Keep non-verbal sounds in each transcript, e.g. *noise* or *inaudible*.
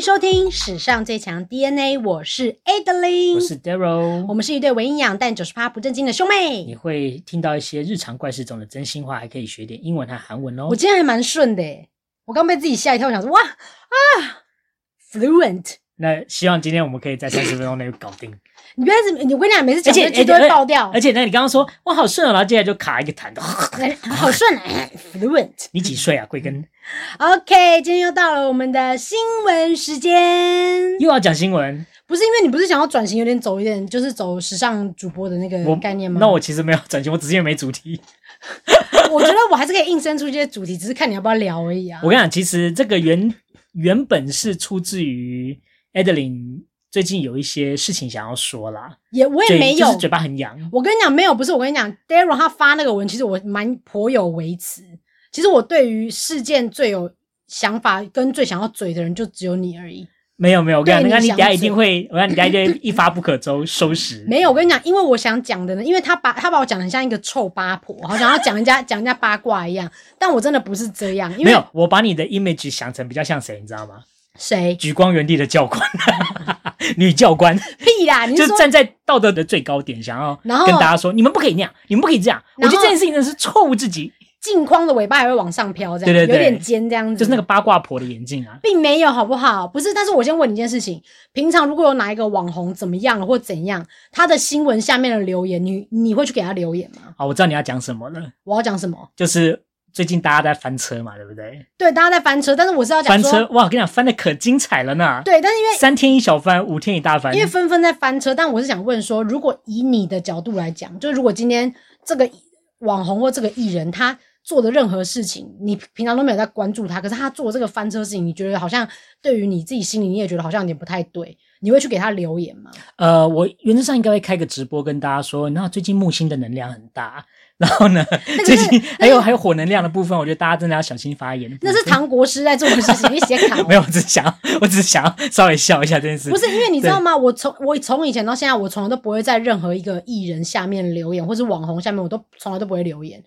迎收听史上最强 DNA，我是 Adeline，我是 Daryl，我们是一对伪营养但九十趴不正经的兄妹。你会听到一些日常怪事中的真心话，还可以学点英文和韩文哦。我今天还蛮顺的耶，我刚被自己吓一跳，我想说哇啊，fluent。那希望今天我们可以在三十分钟内搞定。*laughs* 你不要是，我跟你讲，每次讲这句都会爆掉。而且，呢你刚刚说我好顺哦，然后接下来就卡一个痰，*laughs* 好顺啊，*laughs* fluent。你几岁啊，贵根？OK，今天又到了我们的新闻时间，又要讲新闻。不是因为你不是想要转型，有点走一点，就是走时尚主播的那个概念吗？那我其实没有转型，我只是没主题。我觉得我还是可以硬生出一些主题，只是看你要不要聊而已啊。我跟你讲，其实这个原原本是出自于。Adeline 最近有一些事情想要说啦，也我也没有，就是嘴巴很痒。我跟你讲，没有，不是我跟你讲，Daryl 他发那个文，其实我蛮颇有微词。其实我对于事件最有想法跟最想要嘴的人，就只有你而已。没有没有，我跟你讲，你等下一定会，我跟你等下就一发不可收收拾。没有，我跟你讲，因为我想讲的呢，因为他把他把我讲的很像一个臭八婆，好像要讲人家讲人家八卦一样，但我真的不是这样。因为没有，我把你的 image 想成比较像谁，你知道吗？谁？举光原地的教官，*laughs* 女教官。屁啦！你就站在道德的最高点，想要跟大家说：你们不可以那样，你们不可以这样。我觉得这件事情真的是错误至极。镜框的尾巴还会往上飘，这样对对对，有点尖这样子。就是那个八卦婆的眼镜啊，并没有，好不好？不是，但是我先问你一件事情：平常如果有哪一个网红怎么样了或怎样，他的新闻下面的留言，你你会去给他留言吗？好，我知道你要讲什么了。我要讲什么？就是。最近大家在翻车嘛，对不对？对，大家在翻车，但是我是要讲翻车哇！我跟你讲，翻的可精彩了呢。对，但是因为三天一小翻，五天一大翻。因为纷纷在翻车，但我是想问说，如果以你的角度来讲，就如果今天这个网红或这个艺人他做的任何事情，你平常都没有在关注他，可是他做这个翻车事情，你觉得好像对于你自己心里你也觉得好像有点不太对，你会去给他留言吗？呃，我原则上应该会开个直播跟大家说，那最近木星的能量很大。然后呢，最近还有还有火能量的部分，我觉得大家真的要小心发言。那是唐国师在做的事情，你写卡。没有，我只是想，我只是想要稍微笑一下这件事。不是因为你知道吗？我从我从以前到现在，我从来都不会在任何一个艺人下面留言，或是网红下面，我都从来都不会留言。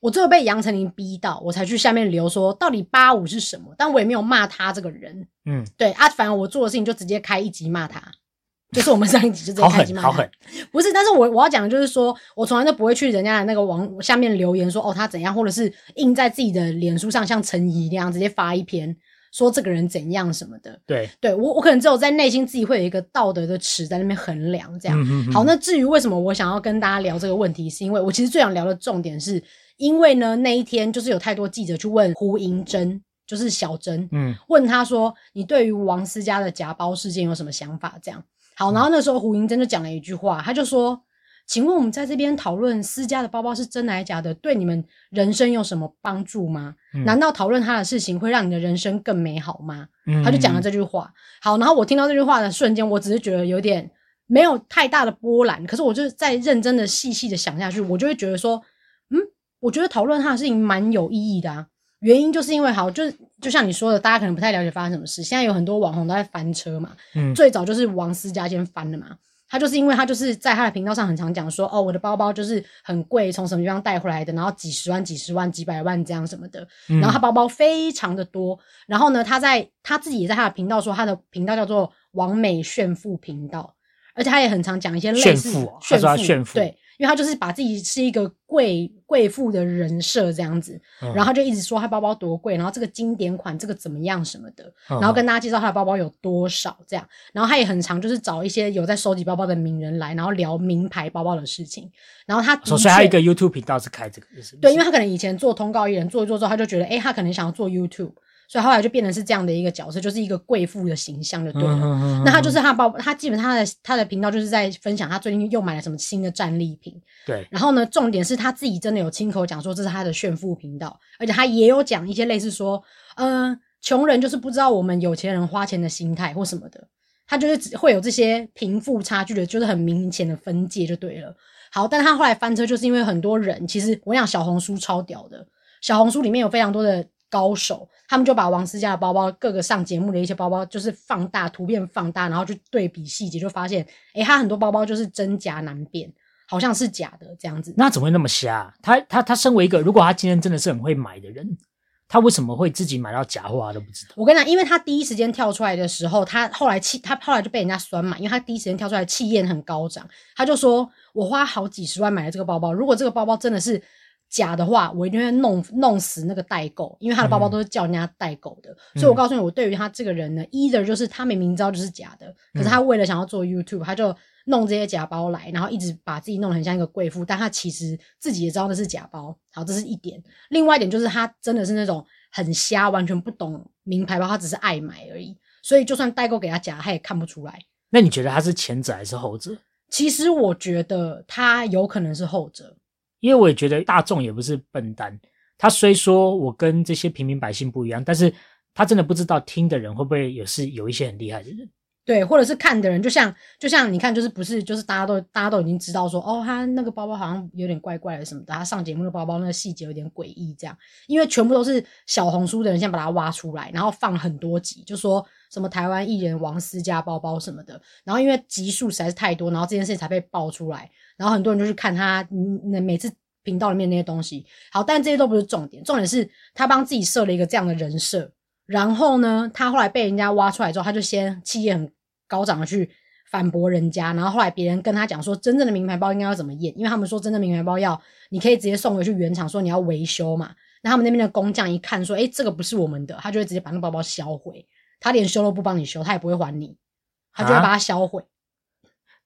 我最后被杨丞琳逼到，我才去下面留说到底八五是什么，但我也没有骂他这个人。嗯，对啊，反正我做的事情就直接开一集骂他。就是我们上一集就这样开机嘛，好狠，不是，但是我我要讲的就是说，我从来都不会去人家的那个网下面留言说哦他怎样，或者是印在自己的脸书上，像陈怡那样直接发一篇说这个人怎样什么的。对，对我我可能只有在内心自己会有一个道德的尺在那边衡量这样。好，那至于为什么我想要跟大家聊这个问题，是因为我其实最想聊的重点是，因为呢那一天就是有太多记者去问胡盈珍，就是小珍，嗯，问他说你对于王思佳的夹包事件有什么想法？这样。好，然后那时候胡银珍就讲了一句话，他就说：“请问我们在这边讨论私家的包包是真的还是假的，对你们人生有什么帮助吗？嗯、难道讨论他的事情会让你的人生更美好吗？”嗯、他就讲了这句话。好，然后我听到这句话的瞬间，我只是觉得有点没有太大的波澜，可是我就在认真的细细的想下去，我就会觉得说，嗯，我觉得讨论他的事情蛮有意义的啊。原因就是因为好，就就像你说的，大家可能不太了解发生什么事。现在有很多网红都在翻车嘛，嗯，最早就是王思佳先翻的嘛。他就是因为他就是在他的频道上很常讲说，哦，我的包包就是很贵，从什么地方带回来的，然后几十万、几十万、几百万这样什么的。然后他包包非常的多。然后呢，他在他自己也在他的频道说，他的频道叫做王美炫富频道，而且他也很常讲一些类似炫富，炫富，炫富，对。因为他就是把自己是一个贵贵妇的人设这样子，嗯、然后他就一直说他包包多贵，然后这个经典款这个怎么样什么的，嗯、然后跟大家介绍他的包包有多少这样，然后他也很常就是找一些有在收集包包的名人来，然后聊名牌包包的事情，然后他所以他一个 YouTube 频道是开这个对，因为他可能以前做通告艺人做一做之后，他就觉得诶他可能想要做 YouTube。所以后来就变成是这样的一个角色，就是一个贵妇的形象就对了。那他就是他包，他基本上他的他的频道就是在分享他最近又买了什么新的战利品。对。然后呢，重点是他自己真的有亲口讲说这是他的炫富频道，而且他也有讲一些类似说，嗯、呃，穷人就是不知道我们有钱人花钱的心态或什么的。他就是会有这些贫富差距的，就是很明显的分界就对了。好，但他后来翻车，就是因为很多人其实我想小红书超屌的，小红书里面有非常多的。高手，他们就把王思佳的包包，各个上节目的一些包包，就是放大图片放大，然后去对比细节，就发现，诶，他很多包包就是真假难辨，好像是假的这样子。那怎么会那么瞎？他他他身为一个，如果他今天真的是很会买的人，他为什么会自己买到假货都不知道。我跟你讲，因为他第一时间跳出来的时候，他后来气，他后来就被人家酸嘛，因为他第一时间跳出来气焰很高涨，他就说：“我花好几十万买了这个包包，如果这个包包真的是假的话，我一定会弄弄死那个代购，因为他的包包都是叫人家代购的。嗯”所以，我告诉你，我对于他这个人呢，either 就是他明明知道就是假的，可是他为了想要做 YouTube，他就。弄这些假包来，然后一直把自己弄得很像一个贵妇，但他其实自己也知道那是假包。好，这是一点。另外一点就是他真的是那种很瞎，完全不懂名牌包，他只是爱买而已。所以就算代购给他假，他也看不出来。那你觉得他是前者还是后者？其实我觉得他有可能是后者，因为我也觉得大众也不是笨蛋。他虽说我跟这些平民百姓不一样，但是他真的不知道听的人会不会也是有一些很厉害的人。对，或者是看的人，就像就像你看，就是不是就是大家都大家都已经知道说，哦，他那个包包好像有点怪怪的什么的，他上节目的包包那个细节有点诡异，这样，因为全部都是小红书的人先把它挖出来，然后放很多集，就说什么台湾艺人王思佳包包什么的，然后因为集数实在是太多，然后这件事情才被爆出来，然后很多人就去看他那每次频道里面那些东西，好，但这些都不是重点，重点是他帮自己设了一个这样的人设，然后呢，他后来被人家挖出来之后，他就先气焰很。高涨的去反驳人家，然后后来别人跟他讲说，真正的名牌包应该要怎么验？因为他们说真正名牌包要你可以直接送回去原厂，说你要维修嘛。那他们那边的工匠一看说，诶，这个不是我们的，他就会直接把那包包销毁。他连修都不帮你修，他也不会还你，他就会把它销毁。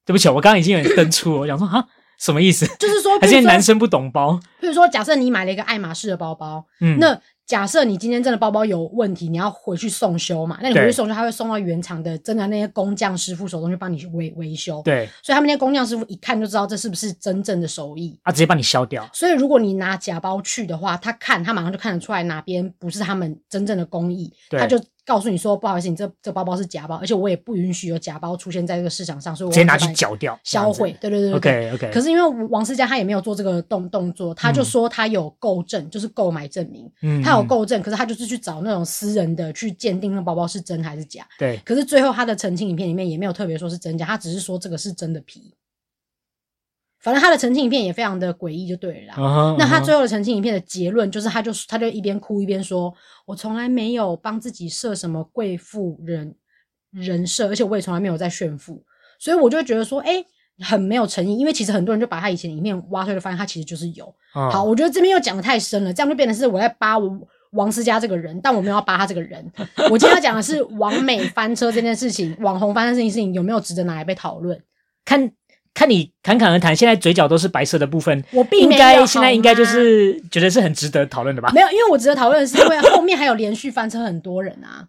对不起，我刚刚已经有点登出，我想说哈，什么意思？就是说，还是男生不懂包。比如说，假设你买了一个爱马仕的包包，嗯，那。假设你今天真的包包有问题，你要回去送修嘛？那你回去送修，他会送到原厂的真的那些工匠师傅手中去帮你去维维修。对，所以他们那些工匠师傅一看就知道这是不是真正的手艺，他直接帮你削掉。所以如果你拿假包去的话，他看他马上就看得出来哪边不是他们真正的工艺，他就。告诉你说，不好意思，你这这包包是假包，而且我也不允许有假包出现在这个市场上，所以我直接拿去缴掉、销毁。对对对对。OK OK。可是因为王思佳他也没有做这个动动作，他就说他有购证，就是购买证明，嗯，他有购证，可是他就是去找那种私人的去鉴定那包包是真还是假。对。可是最后他的澄清影片里面也没有特别说是真假，他只是说这个是真的皮。反正他的澄清影片也非常的诡异，就对了啦。Uh huh, uh huh. 那他最后的澄清影片的结论就是，他就他就一边哭一边说：“我从来没有帮自己设什么贵妇人人设，而且我也从来没有在炫富。”所以我就会觉得说：“哎、欸，很没有诚意。”因为其实很多人就把他以前的影片挖出来，发现他其实就是有。Uh huh. 好，我觉得这边又讲的太深了，这样就变成是我在扒王思佳这个人，但我没有要扒他这个人。*laughs* 我今天要讲的是王美翻车这件事情，网红翻车这件事情有没有值得拿来被讨论？看。看你侃侃而谈，现在嘴角都是白色的部分，我并。应该现在应该就是觉得是很值得讨论的吧？没有，因为我值得讨论的是因为后面还有连续翻车很多人啊，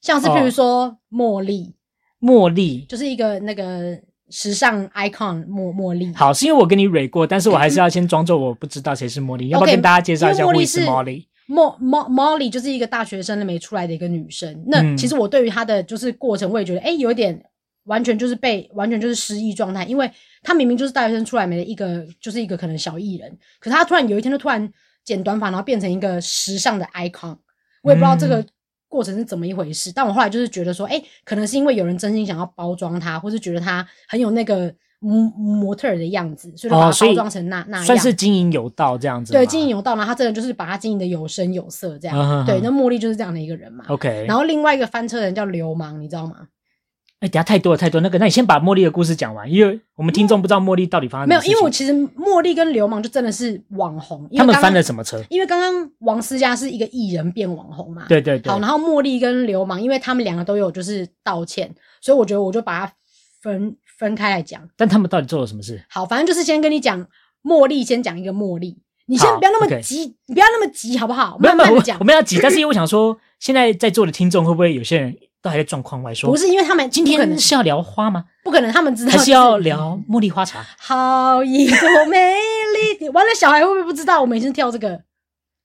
像是比如说茉莉，茉莉就是一个那个时尚 icon 茉茉莉。好，是因为我跟你蕊过，但是我还是要先装作我不知道谁是茉莉，*laughs* 要不要跟大家介绍一下茉莉？茉莉，茉茉茉莉就是一个大学生都没出来的一个女生。那其实我对于她的就是过程，我也觉得哎、欸，有一点。完全就是被完全就是失忆状态，因为他明明就是大学生出来没的一个，就是一个可能小艺人，可是他突然有一天就突然剪短发，然后变成一个时尚的 icon，我也不知道这个过程是怎么一回事。嗯、但我后来就是觉得说，哎、欸，可能是因为有人真心想要包装他，或是觉得他很有那个模模特儿的样子，所以就把他包装成那、哦、那样，算是经营有道这样子。对，经营有道，然后他真的就是把他经营的有声有色这样。对，那茉莉就是这样的一个人嘛。OK，然后另外一个翻车的人叫流氓，你知道吗？哎，等下太多了，太多那个，那你先把茉莉的故事讲完，因为我们听众不知道茉莉到底发生没有，因为我其实茉莉跟流氓就真的是网红，他们翻了什么车？因为刚刚王思佳是一个艺人变网红嘛，对对对。好，然后茉莉跟流氓，因为他们两个都有就是道歉，所以我觉得我就把它分分开来讲。但他们到底做了什么事？好，反正就是先跟你讲茉莉，先讲一个茉莉，你先不要那么急你不要那么急，好不好？慢慢讲，我们要急，但是因为我想说，现在在座的听众会不会有些人？都还在状况外说，不是因为他们今天可能是要聊花吗？不可能，他们知道还是要聊茉莉花茶。好一朵美丽，完了，小孩会不会不知道？我们已经跳这个，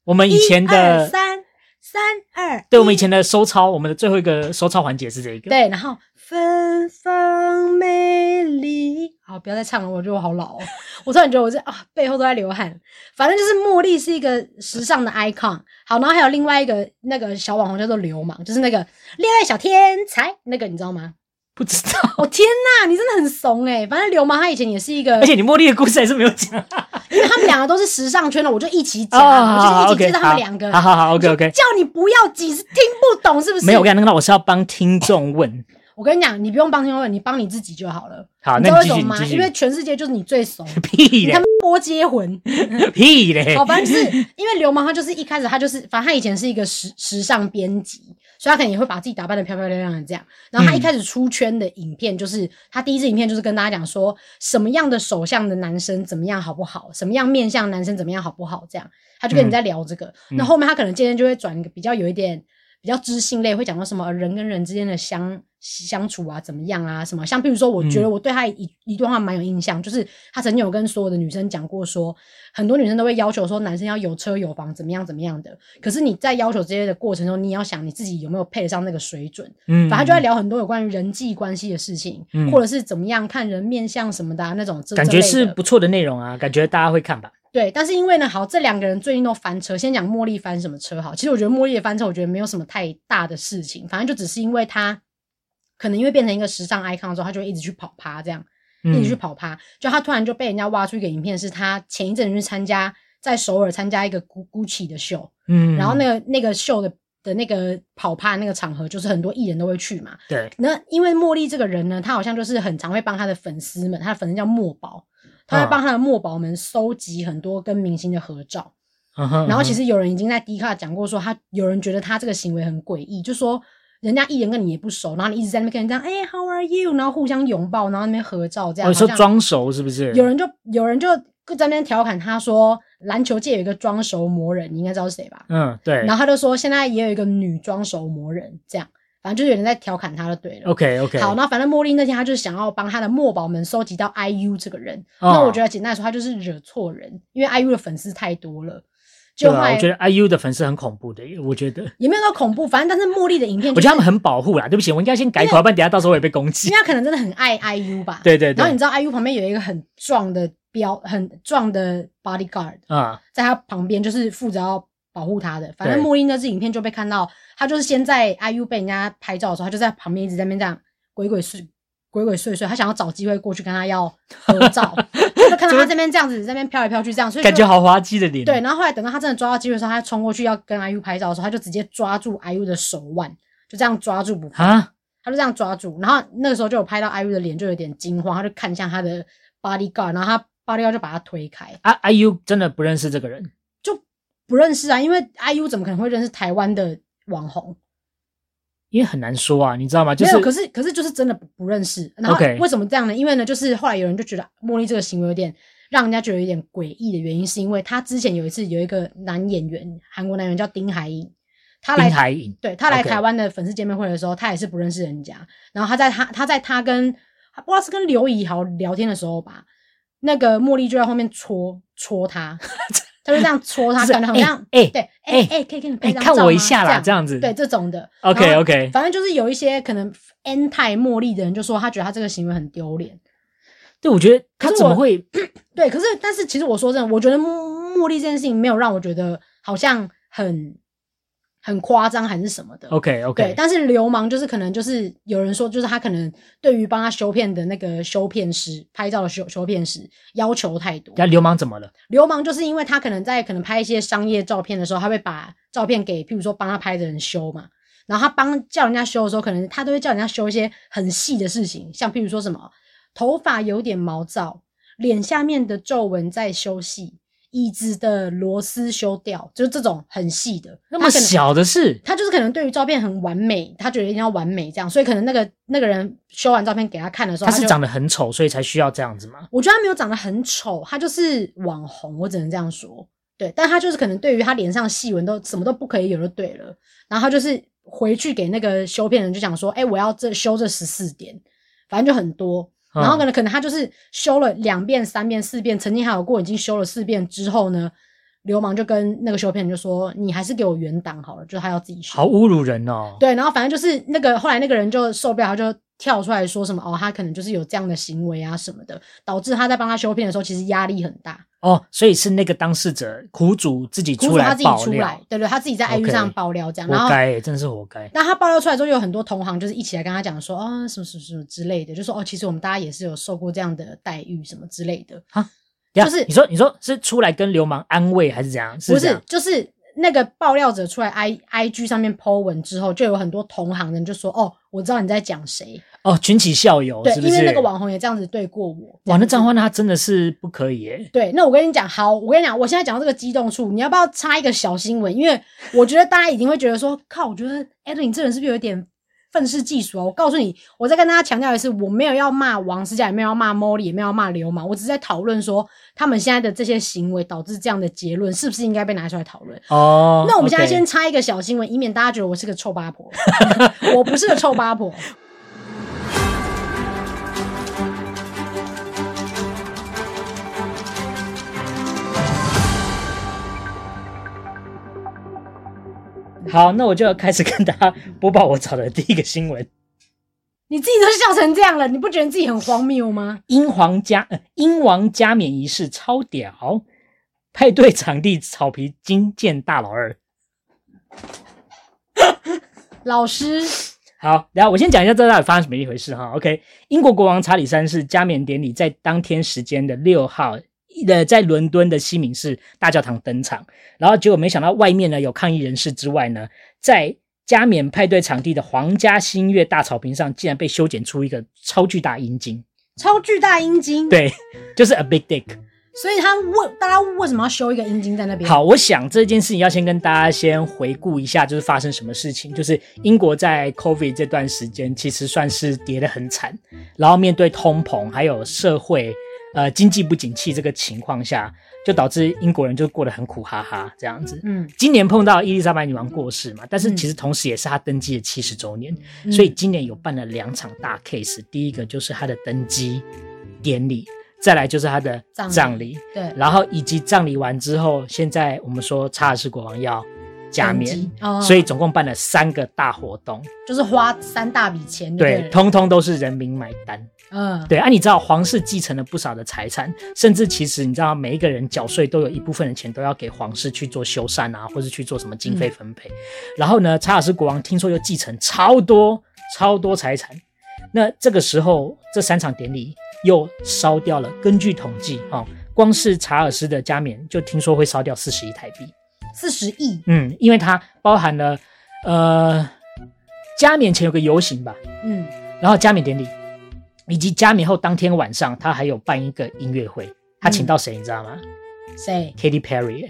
我们以前的三三二，对，我们以前的收操，我们的最后一个收操环节是这一个。对，然后芬芳美丽，好，不要再唱了，我觉得我好老哦。*laughs* 我突然觉得我这啊背后都在流汗。反正就是茉莉是一个时尚的 icon。好，然后还有另外一个那个小网红叫做流氓，就是那个恋爱小天才，那个你知道吗？不知道。我、哦、天呐，你真的很怂诶。反正流氓他以前也是一个，而且你茉莉的故事还是没有讲，*laughs* 因为他们两个都是时尚圈的，我就一起讲，我就一起介绍他们两个。好好好，OK OK。叫你不要挤，是听不懂是不是？没有，我跟你讲，那我是要帮听众问。我跟你讲，你不用帮听众问，你帮你自己就好了。好，你知道为什么吗？因为全世界就是你最熟。*laughs* 屁嘞！他们波接魂。*laughs* 屁嘞！好，反正就是因为流氓，他就是一开始他就是，反正他以前是一个时时尚编辑，所以他可能也会把自己打扮得漂漂亮亮的这样。然后他一开始出圈的影片，就是、嗯、他第一支影片就是跟大家讲说，什么样的手相的男生怎么样好不好，什么样面相男生怎么样好不好，这样他就跟你在聊这个。嗯、那后面他可能渐渐就会转一个比较有一点。比较知性类会讲到什么人跟人之间的相相处啊，怎么样啊？什么像比如说，我觉得我对他一、嗯、一段话蛮有印象，就是他曾经有跟所有的女生讲过说，说很多女生都会要求说男生要有车有房，怎么样怎么样的。可是你在要求这些的过程中，你要想你自己有没有配得上那个水准。嗯，反正就在聊很多有关于人际关系的事情，嗯、或者是怎么样看人面相什么的、啊、那种。感觉是不错的内容啊，感觉大家会看吧。对，但是因为呢，好，这两个人最近都翻车。先讲茉莉翻什么车好，其实我觉得茉莉的翻车，我觉得没有什么太大的事情，反正就只是因为她可能因为变成一个时尚 icon 之后，她就会一直去跑趴，这样、嗯、一直去跑趴。就她突然就被人家挖出一个影片，是她前一阵去参加在首尔参加一个 Gucci 的秀，嗯，然后那个那个秀的的那个跑趴那个场合，就是很多艺人都会去嘛。对，那因为茉莉这个人呢，她好像就是很常会帮她的粉丝们，她的粉丝叫墨宝。他会帮他的墨宝们收集很多跟明星的合照，然后其实有人已经在迪卡讲过，说他有人觉得他这个行为很诡异，就说人家艺人跟你也不熟，然后你一直在那边跟人家，哎、欸、，How are you？然后互相拥抱，然后那边合照，这样。哦、说装熟是不是？有人就有人就在那边调侃他说，篮球界有一个装熟魔人，你应该知道是谁吧？嗯，对。然后他就说，现在也有一个女装熟魔人，这样。反正就是有人在调侃他就对了。OK OK。好，那反正茉莉那天他就是想要帮他的墨宝们收集到 IU 这个人。Oh. 那我觉得简单来说，他就是惹错人，因为 IU 的粉丝太多了。就啊，我觉得 IU 的粉丝很恐怖的，我觉得也没有到恐怖，反正但是茉莉的影片、就是，我觉得他们很保护啦。对不起，我应该先改口，要不然等下到时候我也被攻击。因为他可能真的很爱 IU 吧。对对对。然后你知道 IU 旁边有一个很壮的标，很壮的 bodyguard 啊，在他旁边就是负责要。保护他的，反正莫莉那支影片就被看到，他就是先在 IU 被人家拍照的时候，他就在旁边一直在那边这样鬼鬼祟鬼鬼祟祟，他想要找机会过去跟他要合照，*laughs* 就看到他这边这样子，在那边飘来飘去这样，所以感觉好滑稽的脸。对，然后后来等到他真的抓到机会的时候，他冲过去要跟 IU 拍照的时候，他就直接抓住 IU 的手腕，就这样抓住不放，他就这样抓住，然后那个时候就有拍到 IU 的脸就有点惊慌，他就看向他的 bodyguard，然后他 bodyguard 就把他推开。啊，IU 真的不认识这个人。不认识啊，因为 IU 怎么可能会认识台湾的网红？因为很难说啊，你知道吗？就是，没有，可是可是就是真的不不认识。然后为什么这样呢？因为呢，就是后来有人就觉得茉莉这个行为有点让人家觉得有点诡异的原因，是因为他之前有一次有一个男演员，韩国男演员叫丁海寅，他来台，对，他来台湾的粉丝见面会的时候，他也是不认识人家。然后他在他他在他跟不知道是跟刘以豪聊天的时候吧，那个茉莉就在后面戳戳他。*laughs* 他就这样戳他，感觉好像哎、欸欸，对，哎、欸、哎、欸，可以给你拍张照吗？看我一下啦，这样子，对，这种的。OK OK，反正就是有一些可能 anti 茉莉的人就说他觉得他这个行为很丢脸。对，我觉得他怎么会？*clears throat* 对，可是但是其实我说真的，我觉得茉莉这件事情没有让我觉得好像很。很夸张还是什么的？OK OK，对，但是流氓就是可能就是有人说，就是他可能对于帮他修片的那个修片师拍照的修修片师要求太多。那流氓怎么了？流氓就是因为他可能在可能拍一些商业照片的时候，他会把照片给譬如说帮他拍的人修嘛，然后他帮叫人家修的时候，可能他都会叫人家修一些很细的事情，像譬如说什么头发有点毛躁，脸下面的皱纹在修细。椅子的螺丝修掉，就是这种很细的，那么小的事，他就是可能对于照片很完美，他觉得一定要完美这样，所以可能那个那个人修完照片给他看的时候，他是长得很丑，所以才需要这样子吗？我觉得他没有长得很丑，他就是网红，我只能这样说。对，但他就是可能对于他脸上细纹都什么都不可以有就对了，然后他就是回去给那个修片人就讲说，哎、欸，我要这修这十四点，反正就很多。然后可能可能他就是修了两遍、三遍、四遍，曾经还有过已经修了四遍之后呢，流氓就跟那个修片人就说：“你还是给我原档好了。”就他要自己修。好侮辱人哦！对，然后反正就是那个后来那个人就受不了，他就跳出来说什么：“哦，他可能就是有这样的行为啊什么的，导致他在帮他修片的时候其实压力很大。”哦，所以是那个当事者苦主自己出来爆料，他自己出来，对对，他自己在 IG 上爆料这样，okay, 然后活该，真是活该。那他爆料出来之后，有很多同行就是一起来跟他讲说啊、哦，什么什么什么之类的，就说哦，其实我们大家也是有受过这样的待遇什么之类的。哈，就是你说你说是出来跟流氓安慰还是怎样？是不是，就是那个爆料者出来 i i g 上面 po 文之后，就有很多同行人就说：“哦，我知道你在讲谁。”哦，群起效尤，对，是是？因为那个网红也这样子对过我。哇，那这样的话，那他真的是不可以耶。对，那我跟你讲，好，我跟你讲，我现在讲到这个激动处，你要不要插一个小新闻？因为我觉得大家一定会觉得说，靠，我觉得 Adeline 这人是不是有一点？愤世嫉俗啊！我告诉你，我再跟大家强调一次，我没有要骂王思佳，也没有要骂 Molly，也没有要骂流氓，我只是在讨论说他们现在的这些行为导致这样的结论，是不是应该被拿出来讨论？哦，那我们现在先插一个小新闻，以免大家觉得我是个臭八婆。*laughs* 我不是个臭八婆。好，那我就要开始跟大家播报我找的第一个新闻。你自己都笑成这样了，你不觉得自己很荒谬吗？英皇加呃，英王加冕仪式超屌，派对场地草皮惊见大老二。老师，好，然后我先讲一下这到底发生什么一回事哈。OK，英国国王查理三世加冕典礼在当天时间的六号。的在伦敦的西敏寺大教堂登场，然后结果没想到外面呢有抗议人士之外呢，在加冕派对场地的皇家新月大草坪上，竟然被修剪出一个超巨大阴茎。超巨大阴茎？对，就是 a big dick。所以他问大家为什么要修一个阴茎在那边？好，我想这件事情要先跟大家先回顾一下，就是发生什么事情。就是英国在 COVID 这段时间其实算是跌得很惨，然后面对通膨还有社会。呃，经济不景气这个情况下，就导致英国人就过得很苦哈哈这样子。嗯，今年碰到伊丽莎白女王过世嘛，但是其实同时也是她登基的七十周年，嗯，所以今年有办了两场大 case。第一个就是她的登基典礼，再来就是她的葬礼。葬礼对，然后以及葬礼完之后，现在我们说查尔斯国王要加冕，哦，所以总共办了三个大活动，就是花三大笔钱对，对，通通都是人民买单。嗯，对啊，你知道皇室继承了不少的财产，甚至其实你知道每一个人缴税都有一部分的钱都要给皇室去做修缮啊，或是去做什么经费分配。嗯、然后呢，查尔斯国王听说又继承超多超多财产，那这个时候这三场典礼又烧掉了。根据统计啊、哦，光是查尔斯的加冕就听说会烧掉四十亿台币，四十亿。嗯，因为它包含了呃加冕前有个游行吧，嗯，然后加冕典礼。以及加冕后当天晚上，他还有办一个音乐会，他请到谁你知道吗？谁？Katy Perry。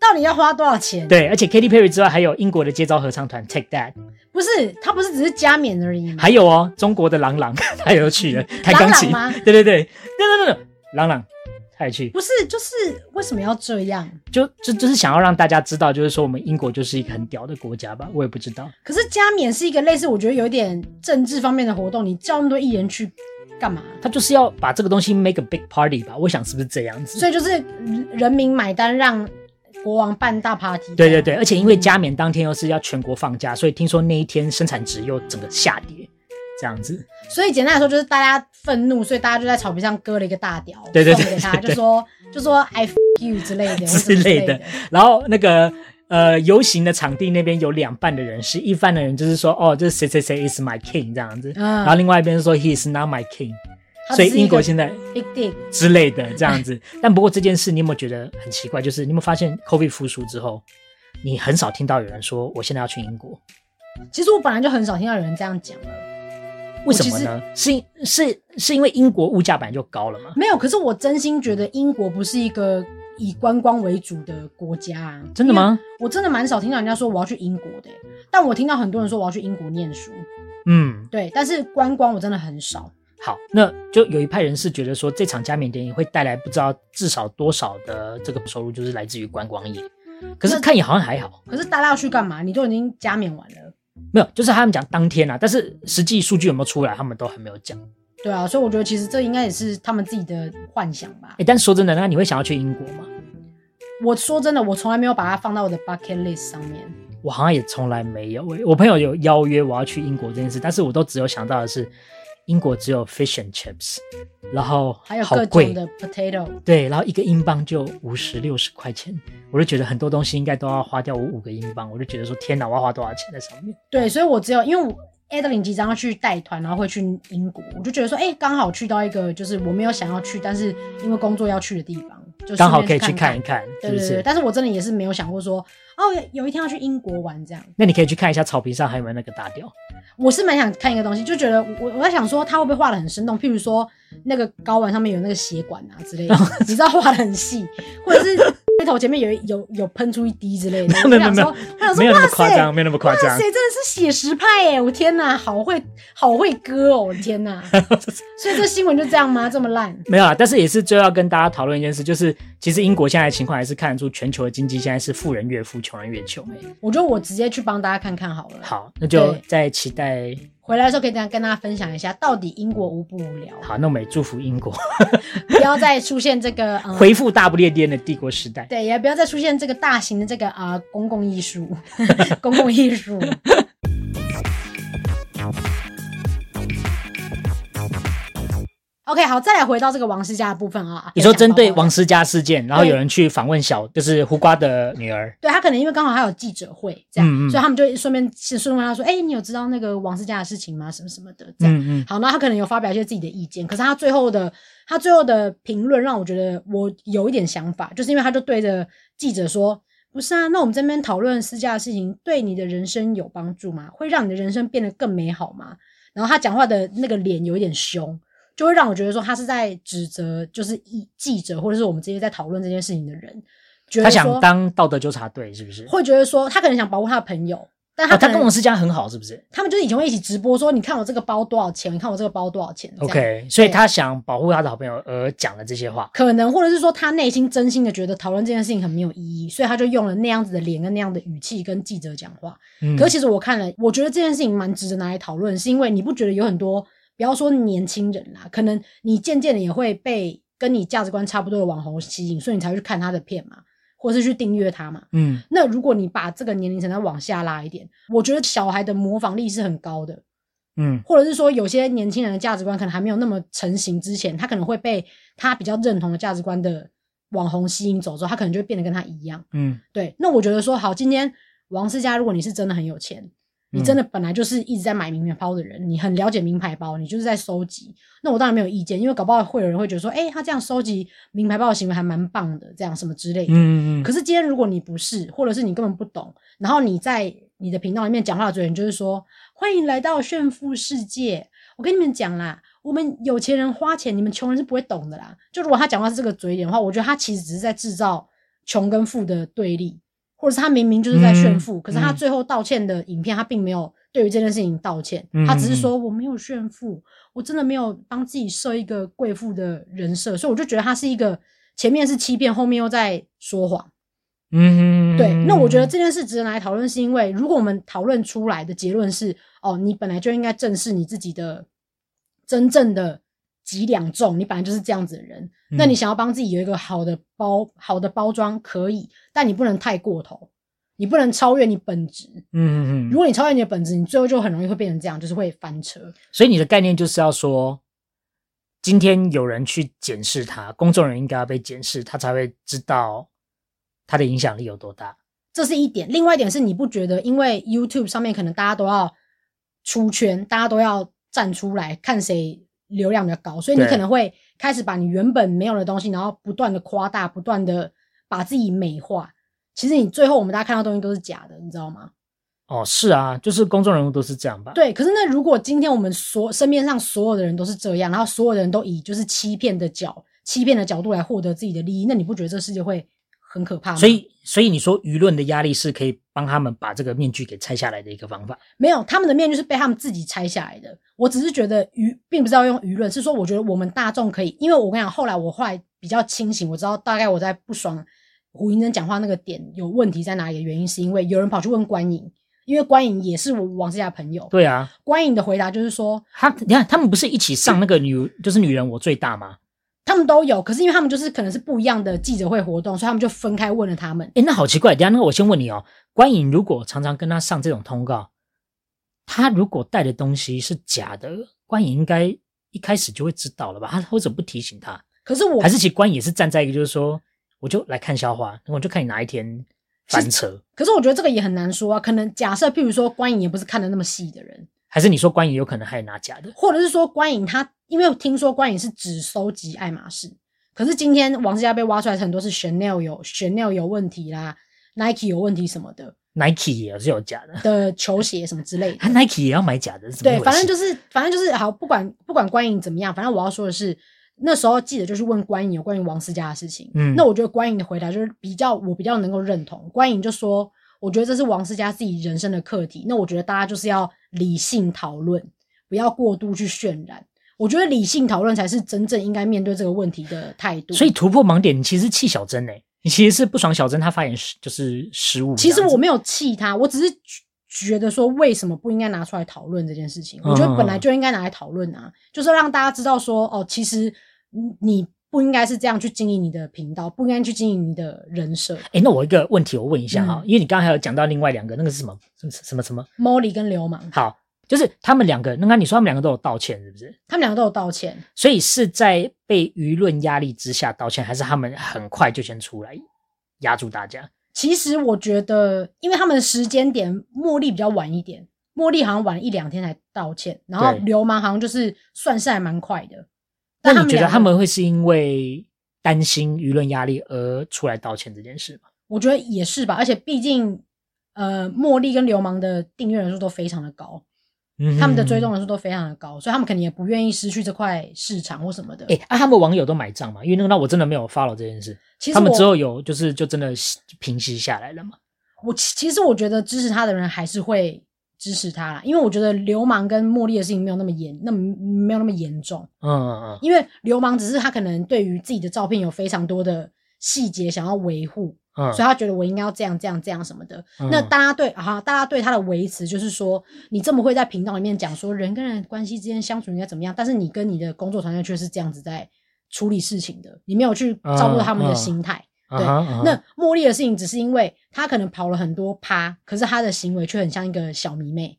到底要花多少钱？对，而且 Katy Perry 之外，还有英国的街招合唱团 Take That。不是，他不是只是加冕而已吗？还有哦，中国的郎朗 *laughs* 他也有去了，弹钢琴吗？对对对，对对对对，郎朗。太去不是，就是为什么要这样？就就就是想要让大家知道，就是说我们英国就是一个很屌的国家吧？我也不知道。可是加冕是一个类似，我觉得有一点政治方面的活动，你叫那么多艺人去干嘛？他就是要把这个东西 make a big party 吧？我想是不是这样子？所以就是人民买单，让国王办大 party。对对对，而且因为加冕当天又是要全国放假，所以听说那一天生产值又整个下跌。这样子，所以简单来说就是大家愤怒，所以大家就在草坪上割了一个大屌，对对对，送给他，就说就说 I f you 之类的 *laughs* 之类的。然后那个呃游行的场地那边有两半的人是一半的人就是说哦，这谁谁谁 is my king 这样子，嗯、然后另外一边是说 he is not my king，所以英国现在 big dick 之类的这样子。但不过这件事你有没有觉得很奇怪？就是你有没有发现 COVID 复苏之后，你很少听到有人说我现在要去英国。其实我本来就很少听到有人这样讲了。为什么呢？是是是因为英国物价本来就高了吗？没有，可是我真心觉得英国不是一个以观光为主的国家啊。真的吗？我真的蛮少听到人家说我要去英国的，但我听到很多人说我要去英国念书。嗯，对，但是观光我真的很少。好，那就有一派人士觉得说，这场加冕典礼会带来不知道至少多少的这个收入，就是来自于观光业。可是看也好像还好。可是大家要去干嘛？你都已经加冕完了。没有，就是他们讲当天啊，但是实际数据有没有出来，他们都还没有讲。对啊，所以我觉得其实这应该也是他们自己的幻想吧。哎，但是说真的，那你会想要去英国吗？我说真的，我从来没有把它放到我的 bucket list 上面。我好像也从来没有。我我朋友有邀约我要去英国这件事，但是我都只有想到的是。英国只有 fish and chips，然后还有各种的 potato，对，然后一个英镑就五十六十块钱，我就觉得很多东西应该都要花掉我五个英镑，我就觉得说天哪，我要花多少钱在上面？对，所以我只有因为 Adeline 即将要去带团，然后会去英国，我就觉得说，哎、欸，刚好去到一个就是我没有想要去，但是因为工作要去的地方，就刚好可以去看一看，对对对。是是，但是我真的也是没有想过说，哦，有一天要去英国玩这样。那你可以去看一下草坪上还有没有那个大雕。我是蛮想看一个东西，就觉得我我在想说，他会不会画的很生动？譬如说那个睾丸上面有那个血管啊之类的，*laughs* 你知道画的很细，或者是。龟头前面有有有喷出一滴之类的，*laughs* 没有没有没有，没有那么夸张，没有那么夸张。哇塞，真的是写实派哎！我天哪，好会好会割哦！我的天哪，*laughs* 所以这新闻就这样吗？这么烂？没有啊，但是也是最后要跟大家讨论一件事，就是其实英国现在的情况还是看得出全球的经济现在是富人越富，穷人越穷。我觉得我直接去帮大家看看好了。好，那就再期待。回来的时候可以这样跟大家分享一下，到底英国无不无聊？好，那我们也祝福英国，*laughs* 不要再出现这个、嗯、*laughs* 恢复大不列颠的帝国时代。对，也不要再出现这个大型的这个啊、呃、公共艺术，*laughs* 公共艺术。OK，好，再来回到这个王思佳的部分啊。你说针对王思佳事件，然后有人去访问小，就是胡瓜的女儿。对，他可能因为刚好还有记者会这样，嗯嗯，所以他们就顺便是顺问他说：“哎、欸，你有知道那个王思佳的事情吗？什么什么的？”这样。嗯嗯。好，那他可能有发表一些自己的意见，可是他最后的他最后的评论让我觉得我有一点想法，就是因为他就对着记者说：“不是啊，那我们这边讨论思佳的事情，对你的人生有帮助吗？会让你的人生变得更美好吗？”然后他讲话的那个脸有一点凶。就会让我觉得说他是在指责，就是记记者或者是我们这些在讨论这件事情的人，觉得他想当道德纠察队是不是？会觉得说他可能想保护他的朋友，但他、哦、他跟王思佳很好是不是？他们就是以前会一起直播说，你看我这个包多少钱？你看我这个包多少钱？OK，所以他想保护他的好朋友而讲了这些话，可能或者是说他内心真心的觉得讨论这件事情很没有意义，所以他就用了那样子的脸跟那样的语气跟记者讲话。嗯，可是其实我看了，我觉得这件事情蛮值得拿来讨论，是因为你不觉得有很多。不要说年轻人啦，可能你渐渐的也会被跟你价值观差不多的网红吸引，所以你才会去看他的片嘛，或是去订阅他嘛。嗯，那如果你把这个年龄层再往下拉一点，我觉得小孩的模仿力是很高的。嗯，或者是说有些年轻人的价值观可能还没有那么成型之前，他可能会被他比较认同的价值观的网红吸引走之后，他可能就会变得跟他一样。嗯，对。那我觉得说好，今天王思佳，如果你是真的很有钱。你真的本来就是一直在买名牌包的人，嗯，你很了解名牌包，你就是在收集。那我当然没有意见，因为搞不好会有人会觉得说，诶、欸，他这样收集名牌包的行为还蛮棒的，这样什么之类的。嗯嗯。可是今天如果你不是，或者是你根本不懂，然后你在你的频道里面讲话的嘴脸就是说，欢迎来到炫富世界。我跟你们讲啦，我们有钱人花钱，你们穷人是不会懂的啦。就如果他讲话是这个嘴脸的话，我觉得他其实只是在制造穷跟富的对立。或者是他明明就是在炫富，嗯，可是他最后道歉的影片，他并没有对于这件事情道歉，嗯，他只是说我没有炫富，我真的没有帮自己设一个贵妇的人设，所以我就觉得他是一个前面是欺骗，后面又在说谎。嗯，对。那我觉得这件事值得来讨论，是因为如果我们讨论出来的结论是，哦，你本来就应该正视你自己的真正的。几两重，你本来就是这样子的人，嗯、那你想要帮自己有一个好的包、好的包装可以，但你不能太过头，你不能超越你本质。嗯嗯嗯。如果你超越你的本质，你最后就很容易会变成这样，就是会翻车。所以你的概念就是要说，今天有人去检视他，公众人应该要被检视，他才会知道他的影响力有多大。这是一点。另外一点是，你不觉得因为 YouTube 上面可能大家都要出圈，大家都要站出来看谁。流量比较高，所以你可能会开始把你原本没有的东西，然后不断的夸大，不断的把自己美化。其实你最后我们大家看到东西都是假的，你知道吗？哦，是啊，就是公众人物都是这样吧？对。可是那如果今天我们所身边上所有的人都是这样，然后所有的人都以就是欺骗的角、欺骗的角度来获得自己的利益，那你不觉得这世界会很可怕？所以，所以你说舆论的压力是可以帮他们把这个面具给拆下来的一个方法？没有，他们的面具是被他们自己拆下来的。我只是觉得舆，并不是要用舆论，是说我觉得我们大众可以，因为我跟你讲，后来我后来比较清醒，我知道大概我在不爽胡银珍讲话那个点有问题在哪里的原因，是因为有人跑去问关颖，因为关颖也是我王思佳朋友。对啊，关颖的回答就是说，他你看他们不是一起上那个女，就是女人我最大吗？他们都有，可是因为他们就是可能是不一样的记者会活动，所以他们就分开问了他们。诶，那好奇怪，等下那个我先问你哦，关颖如果常常跟他上这种通告，他如果带的东西是假的，关颖应该一开始就会知道了吧？他为什么不提醒他？可是我还是其实关颖也是站在一个就是说，我就来看笑话，我就看你哪一天翻车。可是我觉得这个也很难说啊，可能假设譬如说关颖也不是看的那么细的人。还是你说关颖有可能还拿假的？或者是说关颖他，因为听说关颖是只收集爱马仕，可是今天王思佳被挖出来很多是 Chanel 有 Chanel 有问题啦，Nike 有问题什么的，Nike 也是有假的。的球鞋什么之类的，他 *laughs* Nike 也要买假的，对，反正就是反正就是好，不管不管关颖怎么样，反正我要说的是，那时候记者就是问关颖有关于王思佳的事情，嗯，那我觉得关颖的回答就是比较我比较能够认同，关颖就说。我觉得这是王思佳自己人生的课题。那我觉得大家就是要理性讨论，不要过度去渲染。我觉得理性讨论才是真正应该面对这个问题的态度。所以突破盲点，你其实气小珍诶、欸，你其实是不爽小珍她发言就是失误。其实我没有气她，我只是觉得说为什么不应该拿出来讨论这件事情。我觉得本来就应该拿来讨论啊，就是让大家知道说哦，其实你。不应该是这样去经营你的频道，不应该去经营你的人设。哎、欸，那我一个问题，我问一下哈、嗯，因为你刚刚还有讲到另外两个，那个是什么？什么什么什么？茉莉跟流氓。好，就是他们两个，那你说他们两个都有道歉，是不是？他们两个都有道歉，所以是在被舆论压力之下道歉，还是他们很快就先出来压住大家？其实我觉得，因为他们的时间点，茉莉比较晚一点，茉莉好像晚一两天才道歉，然后流氓好像就是算是还蛮快的。那你觉得他们会是因为担心舆论压力而出来道歉这件事吗？我觉得也是吧，而且毕竟，呃，茉莉跟流氓的订阅人数都非常的高，嗯，他们的追踪人数都非常的高，所以他们肯定也不愿意失去这块市场或什么的。哎、欸，啊，他们网友都买账嘛？因为那个，那我真的没有 follow 这件事。其实他们之后有就是就真的平息下来了嘛？我其实我觉得支持他的人还是会。支持他啦，因为我觉得流氓跟茉莉的事情没有那么严，那么没有那么严重。嗯嗯嗯。因为流氓只是他可能对于自己的照片有非常多的细节想要维护，嗯，所以他觉得我应该要这样这样这样什么的。嗯、那大家对啊，大家对他的维持就是说，你这么会在频道里面讲说人跟人关系之间相处应该怎么样，但是你跟你的工作团队却是这样子在处理事情的，你没有去照顾他们的心态。对，uh -huh, uh -huh. 那茉莉的事情只是因为她可能跑了很多趴，可是她的行为却很像一个小迷妹。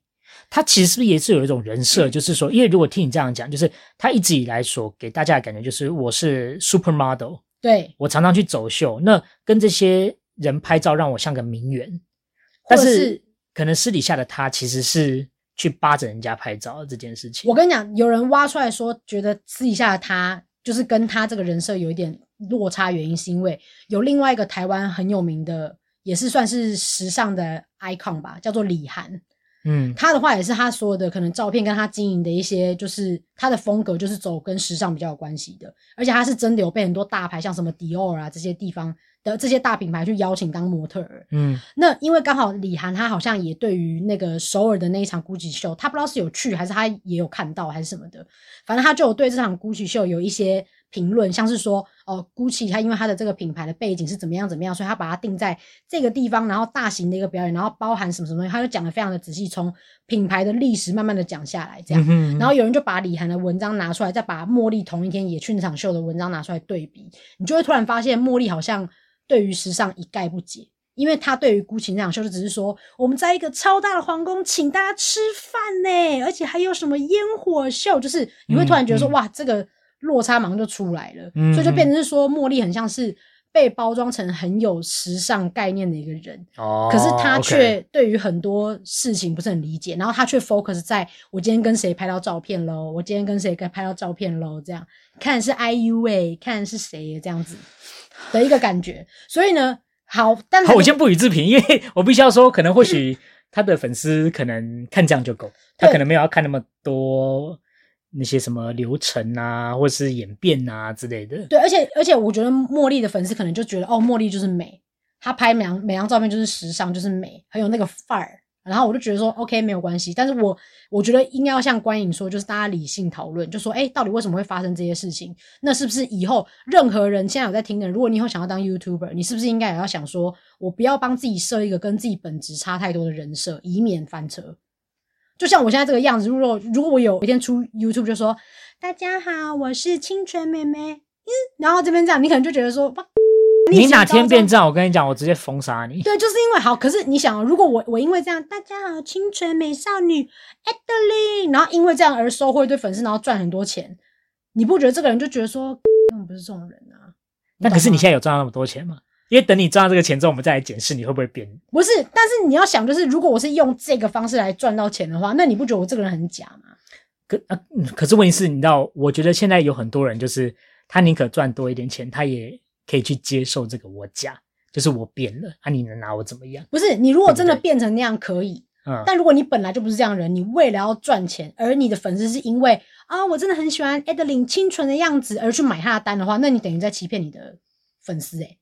她其实是不是也是有一种人设，就是说，因为如果听你这样讲，就是她一直以来所给大家的感觉就是我是 supermodel，对，我常常去走秀，那跟这些人拍照让我像个名媛，但是可能私底下的她其实是去扒着人家拍照这件事情。我跟你讲，有人挖出来说，觉得私底下的她就是跟他这个人设有一点。落差原因是因为有另外一个台湾很有名的，也是算是时尚的 icon 吧，叫做李涵。嗯，他的话也是他所有的可能照片跟他经营的一些，就是他的风格就是走跟时尚比较有关系的，而且他是真的有被很多大牌，像什么迪奥啊这些地方的这些大品牌去邀请当模特儿。嗯，那因为刚好李涵他好像也对于那个首尔的那一场 GUCCI 秀，他不知道是有去还是他也有看到还是什么的，反正他就有对这场 GUCCI 秀有一些。评论像是说，哦，GUCCI 他因为他的这个品牌的背景是怎么样怎么样，所以他把它定在这个地方，然后大型的一个表演，然后包含什么什么他就讲得非常的仔细，从品牌的历史慢慢的讲下来，这样、嗯。然后有人就把李涵的文章拿出来，再把茉莉同一天也去那场秀的文章拿出来对比，你就会突然发现茉莉好像对于时尚一概不解，因为他对于 GUCCI 那场秀就只是说我们在一个超大的皇宫请大家吃饭呢，而且还有什么烟火秀，就是你会突然觉得说、嗯、哇这个。落差马上就出来了，嗯，所以就变成是说，茉莉很像是被包装成很有时尚概念的一个人，哦，可是他却对于很多事情不是很理解，然后他却 focus 在我今天跟谁拍到照片喽，我今天跟谁跟拍到照片喽，这样看是 IU 哎，看是谁这样子的一个感觉，所以呢，好，但好，我先不予置评，*laughs* 因为我必须要说，可能或许他的粉丝可能看这样就够，他可能没有要看那么多。那些什么流程啊，或者是演变啊之类的。对，而且而且，我觉得茉莉的粉丝可能就觉得，哦，茉莉就是美，她拍每张每张照片就是时尚，就是美，很有那个范儿。然后我就觉得说，OK，没有关系。但是我我觉得应该要像观影说，就是大家理性讨论，就说，哎，到底为什么会发生这些事情？那是不是以后任何人现在有在听的，如果你以后想要当 YouTuber，你是不是应该也要想说，我不要帮自己设一个跟自己本质差太多的人设，以免翻车。就像我现在这个样子，如果如果我有一天出 YouTube 就说大家好，我是清纯妹妹，嗯，然后这边这样，你可能就觉得说，你哪天变这样，我跟你讲，我直接封杀你。对，就是因为好，可是你想，如果我我因为这样，大家好，清纯美少女 Adeline，然后因为这样而收获一堆粉丝，然后赚很多钱，你不觉得这个人就觉得说根本不是这种人啊？那可是你现在有赚到那么多钱吗？因为等你赚到这个钱之后，我们再来检视你会不会变。不是，但是你要想，就是如果我是用这个方式来赚到钱的话，那你不觉得我这个人很假吗？可啊，可是问题是，你知道，我觉得现在有很多人，就是他宁可赚多一点钱，他也可以去接受这个我假，就是我变了，啊，你能拿我怎么样？不是，你如果真的变成那样可以，嗯，但如果你本来就不是这样的人，你为了要赚钱，而你的粉丝是因为啊，我真的很喜欢 Adeline 清纯的样子而去买他的单的话，那你等于在欺骗你的粉丝诶、欸。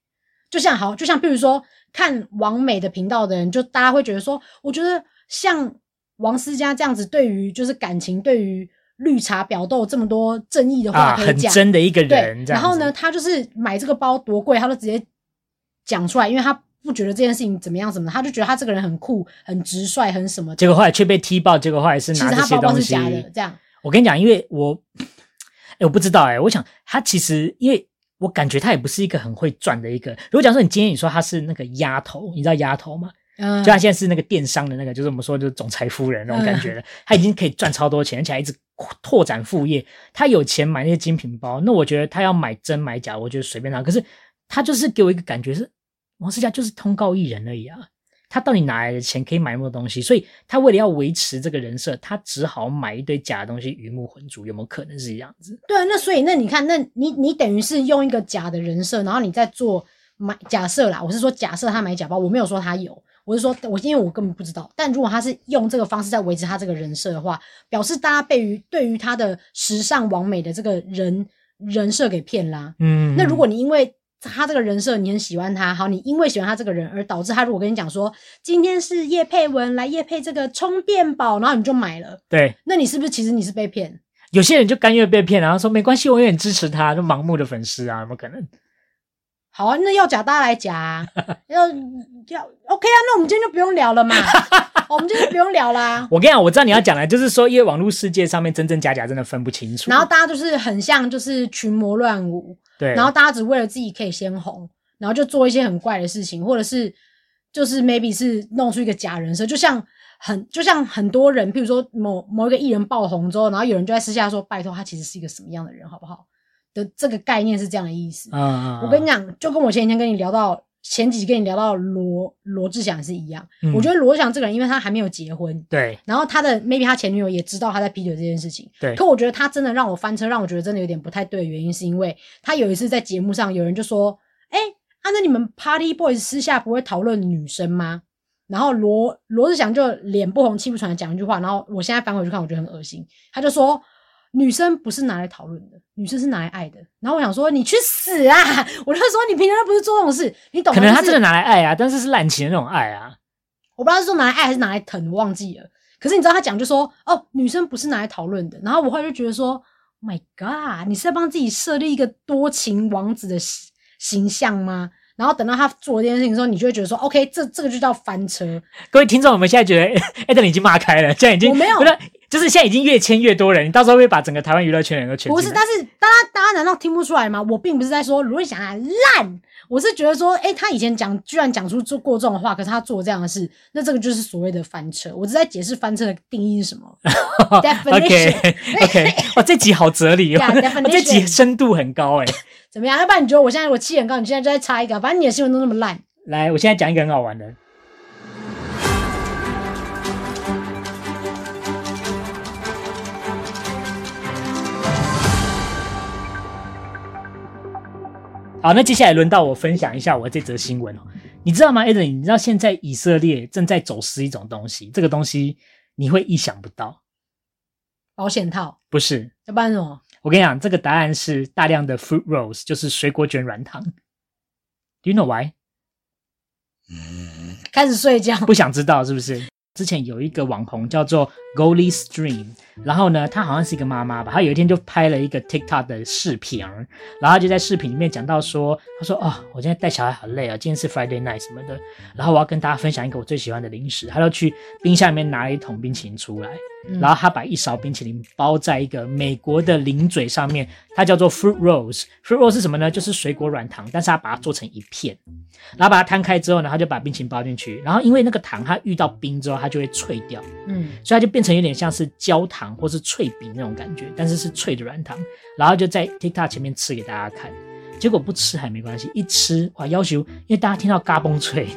就像好，就像比如说看王美的频道的人，就大家会觉得说，我觉得像王思佳这样子，对于就是感情，对于绿茶婊都有这么多正义的话可以讲，啊，很真的一个人。对，然后呢，他就是买这个包多贵，他都直接讲出来，因为他不觉得这件事情怎么样什么，他就觉得他这个人很酷、很直率、很什么。结果后来却被踢爆，结果后来是拿这些东西。其实他包包是假的，这样。我跟你讲，因为我，哎，我不知道哎，我想他其实因为。我感觉他也不是一个很会赚的一个。如果讲说你今天你说他是那个丫头，你知道丫头吗？嗯，就他现在是那个电商的那个，就是我们说就是总裁夫人那种感觉的，他已经可以赚超多钱，而且还一直拓展副业。他有钱买那些精品包，那我觉得他要买真买假，我觉得随便他。可是他就是给我一个感觉是王思佳就是通告艺人而已啊。他到底哪来的钱可以买那么多东西？所以他为了要维持这个人设，他只好买一堆假的东西，鱼目混珠。有没有可能是这样子？对啊，那所以那你看，那你你等于是用一个假的人设，然后你在做买假设啦。我是说假设他买假包，我没有说他有，我是说我因为我根本不知道。但如果他是用这个方式在维持他这个人设的话，表示大家被于对于他的时尚完美的这个人人设给骗啦。嗯，那如果你因为。他这个人设你很喜欢他，好，你因为喜欢他这个人而导致他如果跟你讲说今天是叶佩文来叶佩这个充电宝，然后你就买了，对，那你是不是其实你是被骗？有些人就甘愿被骗，然后说没关系，我永远支持他，就盲目的粉丝啊，有没有可能？好啊，那要假大家来假啊，*laughs* 要要 OK 啊，那我们今天就不用聊了嘛，*laughs* 我们今天就不用聊啦。我跟你讲，我知道你要讲的，就是说因为网络世界上面真真假假真的分不清楚，然后大家就是很像就是群魔乱舞。对，然后大家只为了自己可以先红，然后就做一些很怪的事情，或者是就是 maybe 是弄出一个假人设，就像很就像很多人，譬如说某某一个艺人爆红之后，然后有人就在私下说：“拜托，他其实是一个什么样的人，好不好？”的这个概念是这样的意思。嗯嗯。我跟你讲，就跟我前几天跟你聊到前几集跟你聊到罗罗志祥是一样。嗯。我觉得罗志祥这个人，因为他还没有结婚，对。然后他的 maybe 他前女友也知道他在劈腿这件事情，对。可我觉得他真的让我翻车，让我觉得真的有点不太对的原因，是因为他有一次在节目上，有人就说：“哎，啊，那你们 Party Boys 私下不会讨论女生吗？”然后罗罗志祥就脸不红气不喘的讲一句话，然后我现在翻回去看，我觉得很恶心。他就说。女生不是拿来讨论的，女生是拿来爱的。然后我想说，你去死啊！*laughs* 我就说，你平常都不是做这种事，你懂吗？可能他真的拿来爱啊，但是是滥情的那种爱啊。我不知道是说拿来爱还是拿来疼，我忘记了。可是你知道他讲就说，哦，女生不是拿来讨论的。然后我后来就觉得说，Oh my God，你是在帮自己设立一个多情王子的形象吗？然后等到他做这件事情的时候，你就会觉得说，OK，这这个就叫翻车。各位听众，我们现在觉得，哎，等你已经骂开了，现在已经我没有。就是现在已经越签越多人，你到时候会把整个台湾娱乐圈人都圈。不是，但是大家大家难道听不出来吗？我并不是在说罗志祥烂，我是觉得说，诶，他以前讲居然讲出做过这种话，可是他做这样的事，那这个就是所谓的翻车。我是在解释翻车的定义是什么。*laughs* Definition OK，哇，这集好哲理哦，yeah, 这集深度很高诶。*laughs* 怎么样？要不然你觉得我现在我气很高，你现在就在插一个，反正你的新闻都那么烂。来，我现在讲一个很好玩的。好，那接下来轮到我分享一下我这则新闻哦。你知道吗，Adam？你知道现在以色列正在走私一种东西，这个东西你会意想不到。保险套？不是。要不然什么？我跟你讲，这个答案是大量的 fruit rolls，就是水果卷软糖。Do you know why？嗯，开始睡觉。不想知道是不是？之前有一个网红叫做 Golly Stream，然后呢，她好像是一个妈妈吧，她有一天就拍了一个 TikTok 的视频，然后她就在视频里面讲到说，她说啊、哦，我今天带小孩好累啊，今天是 Friday night 什么的，然后我要跟大家分享一个我最喜欢的零食，她就去冰箱里面拿了一桶冰淇淋出来。然后她把一勺冰淇淋包在一个美国的零嘴上面，它叫做 fruit rolls。fruit rolls 是什么呢？就是水果软糖，但是他把它做成一片，然后把它摊开之后呢，他就把冰淇淋包进去。然后因为那个糖它遇到冰之后，它就会脆掉，嗯，所以它就变成有点像是焦糖或是脆饼那种感觉，但是是脆的软糖。然后就在 TikTok 前面吃给大家看。结果不吃还没关系，一吃哇要求，因为大家听到嘎嘣脆，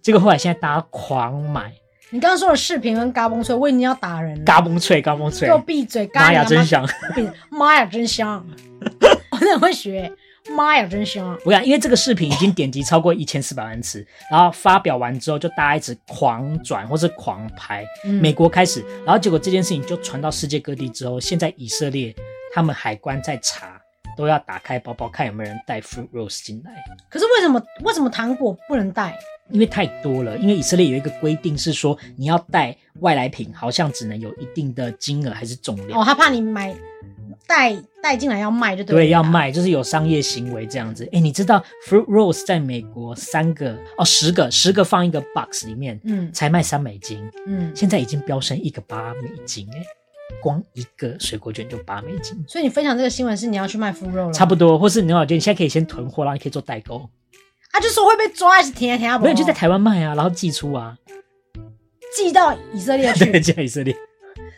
结果后来现在大家狂买。你刚刚说的视频跟嘎嘣脆，我已经要打人了。嘎嘣脆，嘎嘣脆，给我闭嘴！妈呀，真香！妈呀，真香！*laughs* 我真的会学。妈呀，真香！我想，因为这个视频已经点击超过一千四百万次，然后发表完之后，就大家一直狂转或是狂拍。嗯、美国开始，然后结果这件事情就传到世界各地之后，现在以色列他们海关在查，都要打开包包看有没有人带 fruit roast 进来。可是为什么为什么糖果不能带？因为太多了，因为以色列有一个规定是说，你要带外来品，好像只能有一定的金额还是重量。哦，他怕你买。带带进来要卖就对，对，要卖就是有商业行为这样子。哎，你知道 fruit roast 在美国三个哦十个十个放一个 box 里面，嗯，才卖三美金，嗯，现在已经飙升一个八美金，哎，光一个水果卷就八美金。所以你分享这个新闻是你要去卖 fruit roast 差不多，或是牛角卷，你现在可以先囤货，然后你可以做代购。啊，就说会被抓还是停啊填啊？没有，就在台湾卖啊，然后寄出啊，寄到以色列去，*laughs* 对，寄到以色列。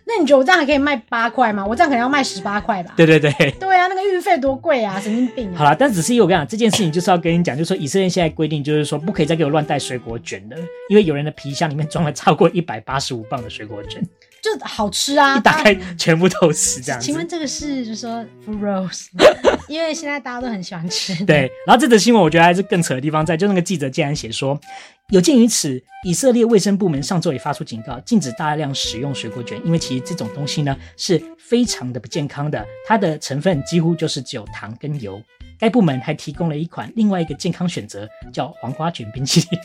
那你觉得我这样还可以卖八块吗？我这样可能要卖十八块吧？对对对，对啊，那个运费多贵啊，神经病啊！好了，但只是因为我跟你讲，这件事情就是要跟你讲，就是说以色列现在规定就是说不可以再给我乱带水果卷了，因为有人的皮箱里面装了超过一百八十五磅的水果卷，就好吃啊！一打开全部都是这样。请问这个是就是说 fruit roast？*laughs* 因为现在大家都很喜欢吃。对，然后这则新闻我觉得还是更扯的地方在，就那个记者竟然写说。有鉴于此，以色列卫生部门上周也发出警告，禁止大量使用水果卷，因为其实这种东西呢是非常的不健康的，它的成分几乎就是只有糖跟油。该部门还提供了一款另外一个健康选择，叫黄瓜卷冰淇淋。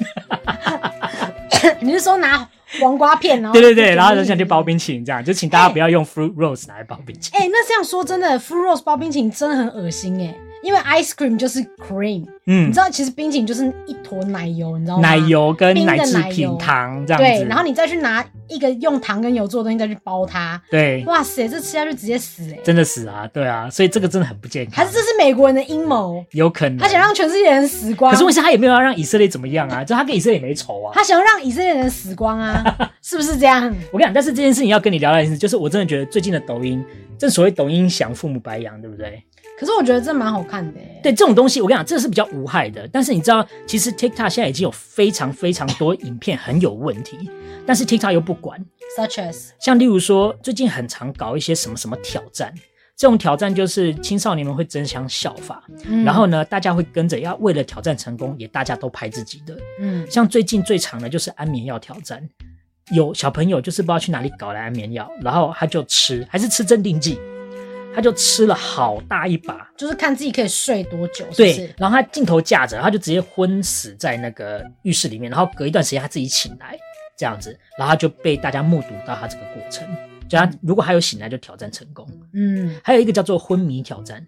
*laughs* *laughs* 你是说拿 *laughs* 黄瓜片然后？对对对，然后就想去包冰淇淋，这样就请大家不要用 fruit roast 来包冰淇淋。哎、欸欸，那这样说真的，fruit roast 包冰淇淋真的很恶心哎。因为 ice cream 就是 cream，嗯，你知道其实冰淇淋就是一坨奶油，你知道吗？奶油跟奶制品糖这样子。对，然后你再去拿一个用糖跟油做的东西再去包它。对，哇塞，这吃下去直接死哎！真的死啊，对啊，所以这个真的很不健康。还是这是美国人的阴谋？有可能，他想让全世界人死光。可是问题他也没有要让以色列怎么样啊？就他跟以色列也没仇啊。他想要让以色列人死光啊？*laughs* 是不是这样？我跟你讲，但是这件事情要跟你聊聊一次，就是我真的觉得最近的抖音，正所谓抖音想，父母白养，对不对？可是我觉得这蛮好看的。对，这种东西，我跟你讲，这是比较无害的。但是你知道，其实 TikTok 现在已经有非常非常多影片很有问题，但是 TikTok 又不管。Such as，像例如说，最近很常搞一些什么什么挑战，这种挑战就是青少年们会争相效法，嗯、然后呢，大家会跟着要为了挑战成功，也大家都拍自己的。嗯，像最近最长的就是安眠药挑战，有小朋友就是不知道去哪里搞来安眠药，然后他就吃，还是吃镇定剂。他就吃了好大一把，就是看自己可以睡多久是是？对，然后他镜头架着，他就直接昏死在那个浴室里面，然后隔一段时间他自己醒来，这样子，然后他就被大家目睹到他这个过程。就他如果还有醒来，就挑战成功。嗯，还有一个叫做昏迷挑战。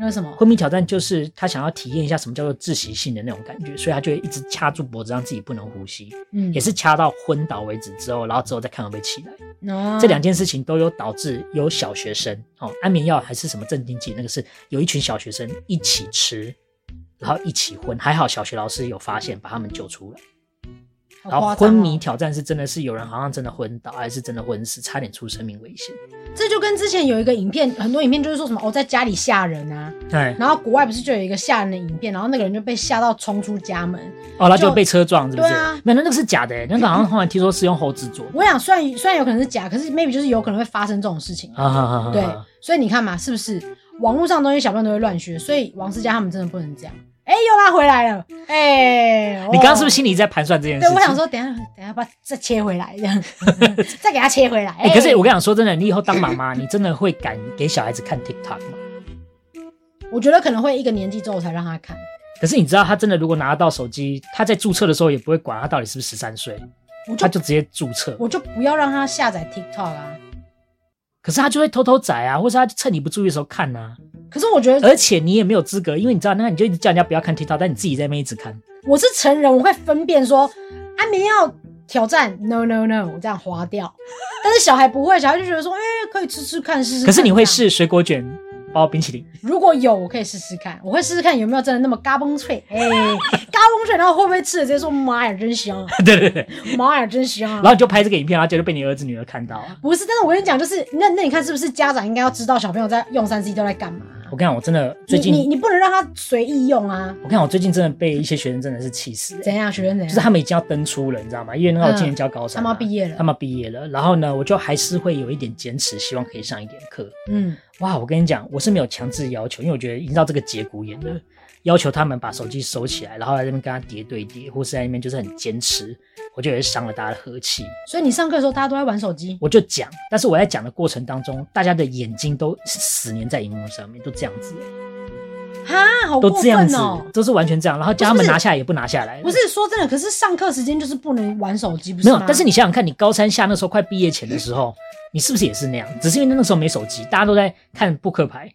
那什么昏迷挑战就是他想要体验一下什么叫做窒息性的那种感觉，所以他就会一直掐住脖子，让自己不能呼吸，嗯，也是掐到昏倒为止之后，然后之后再看会不会起来。哦，这两件事情都有导致有小学生哦，安眠药还是什么镇定剂，那个是有一群小学生一起吃，然后一起昏，还好小学老师有发现，把他们救出来。然后昏迷挑战是真的是有人好像真的昏倒，还是真的昏死，差点出生命危险。这就跟之前有一个影片，很多影片就是说什么哦，在家里吓人啊。对。然后国外不是就有一个吓人的影片，然后那个人就被吓到冲出家门。哦，他就被车撞，是不是？对啊。没有，那个是假的，那个好像 *laughs* 后来听说是用猴子做。我想，虽然虽然有可能是假，可是 maybe 就是有可能会发生这种事情。啊哈哈。对，所以你看嘛，是不是网络上的东西小朋友都会乱学？所以王思佳他们真的不能这样。哎，又拉回来了！哎，你刚刚是不是心里在盘算这件事？对，我想说，等下等下把再切回来，这样再给他切回来。*laughs* 哎，可是我跟你讲，说真的，你以后当妈妈，你真的会敢给小孩子看 TikTok 吗？我觉得可能会一个年纪之后才让他看。可是你知道，他真的如果拿得到手机，他在注册的时候也不会管他到底是不是十三岁，他就直接注册。我就不要让他下载 TikTok 啊。可是他就会偷偷载啊，或是他趁你不注意的时候看啊。可是我觉得，而且你也没有资格，因为你知道，那你就一直叫人家不要看 TikTok，但你自己在那边一直看。我是成人，我会分辨说安眠药挑战，no no no，我这样划掉。*laughs* 但是小孩不会，小孩就觉得说，哎、欸，可以吃吃看，试试。可是你会试水果卷包冰淇淋？如果有，我可以试试看，我会试试看有没有真的那么嘎嘣脆，哎、欸，*laughs* 嘎嘣脆，然后会不会吃了直接说妈呀，真香！*laughs* 对对对，妈呀，真香！然后你就拍这个影片，然后就被你儿子女儿看到。不是，但是我跟你讲，就是那那你看是不是家长应该要知道小朋友在用三 C 都在干嘛？我跟你讲，我真的最近你你，你不能让他随意用啊！我跟你讲，我最近真的被一些学生真的是气死、欸。怎样？学生怎样？就是他们已经要登出了，你知道吗？因为那个我今年教高三、啊嗯，他们毕业了，他们毕业了。然后呢，我就还是会有一点坚持，希望可以上一点课。嗯，哇，我跟你讲，我是没有强制要求，因为我觉得已经到这个节骨眼了。要求他们把手机收起来，然后在那边跟他叠对叠，或是在那边就是很坚持，我就也是伤了大家的和气。所以你上课的时候，大家都在玩手机，我就讲，但是我在讲的过程当中，大家的眼睛都死黏在荧幕上面，都这样子，哈，好过分哦，都这样子，都是完全这样，然后叫他们拿下来也不拿下来。不是，说真的，可是上课时间就是不能玩手机，不是没有。但是你想想看，你高三下那时候快毕业前的时候，你是不是也是那样？只是因为那时候没手机，大家都在看扑克牌，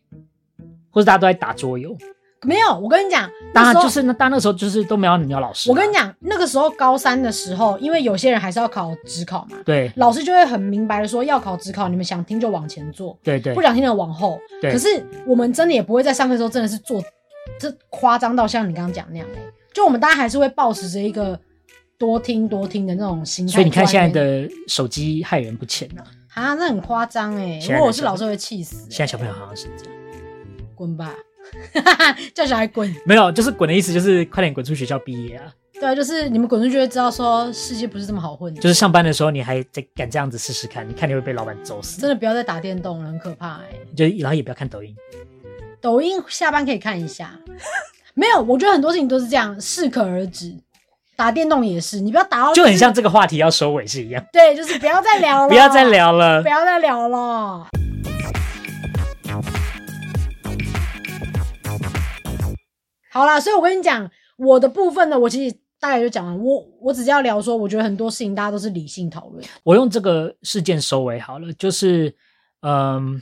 或者大家都在打桌游。没有，我跟你讲，当然就是那，当那时候就是都没有你要老师。我跟你讲，那个时候高三的时候，因为有些人还是要考职考嘛，对，老师就会很明白的说，要考职考，你们想听就往前做，对对，不想听的往后。对。可是我们真的也不会在上课的时候真的是做这夸张到像你刚刚讲那样，就我们大家还是会抱持着一个多听多听的那种心态。所以你看现在的手机害人不浅呐，啊，那很夸张哎，如果我是老师会气死。现在小朋友好像是这样，滚吧。*laughs* 叫小孩滚，没有，就是滚的意思，就是快点滚出学校毕业啊！对啊，就是你们滚出去，会知道说世界不是这么好混的。就是上班的时候，你还在敢这样子试试看，你看你会被老板揍死。真的不要再打电动了，很可怕哎、欸！就然后也不要看抖音，抖音下班可以看一下。没有，我觉得很多事情都是这样，适可而止。打电动也是，你不要打到、就是，就很像这个话题要收尾是一样。对，就是不要再聊了，*laughs* 不要再聊了，不要再聊了。好啦，所以我跟你讲，我的部分呢，我其实大概就讲完。我我只是要聊说，我觉得很多事情大家都是理性讨论。我用这个事件收尾好了，就是，嗯、呃，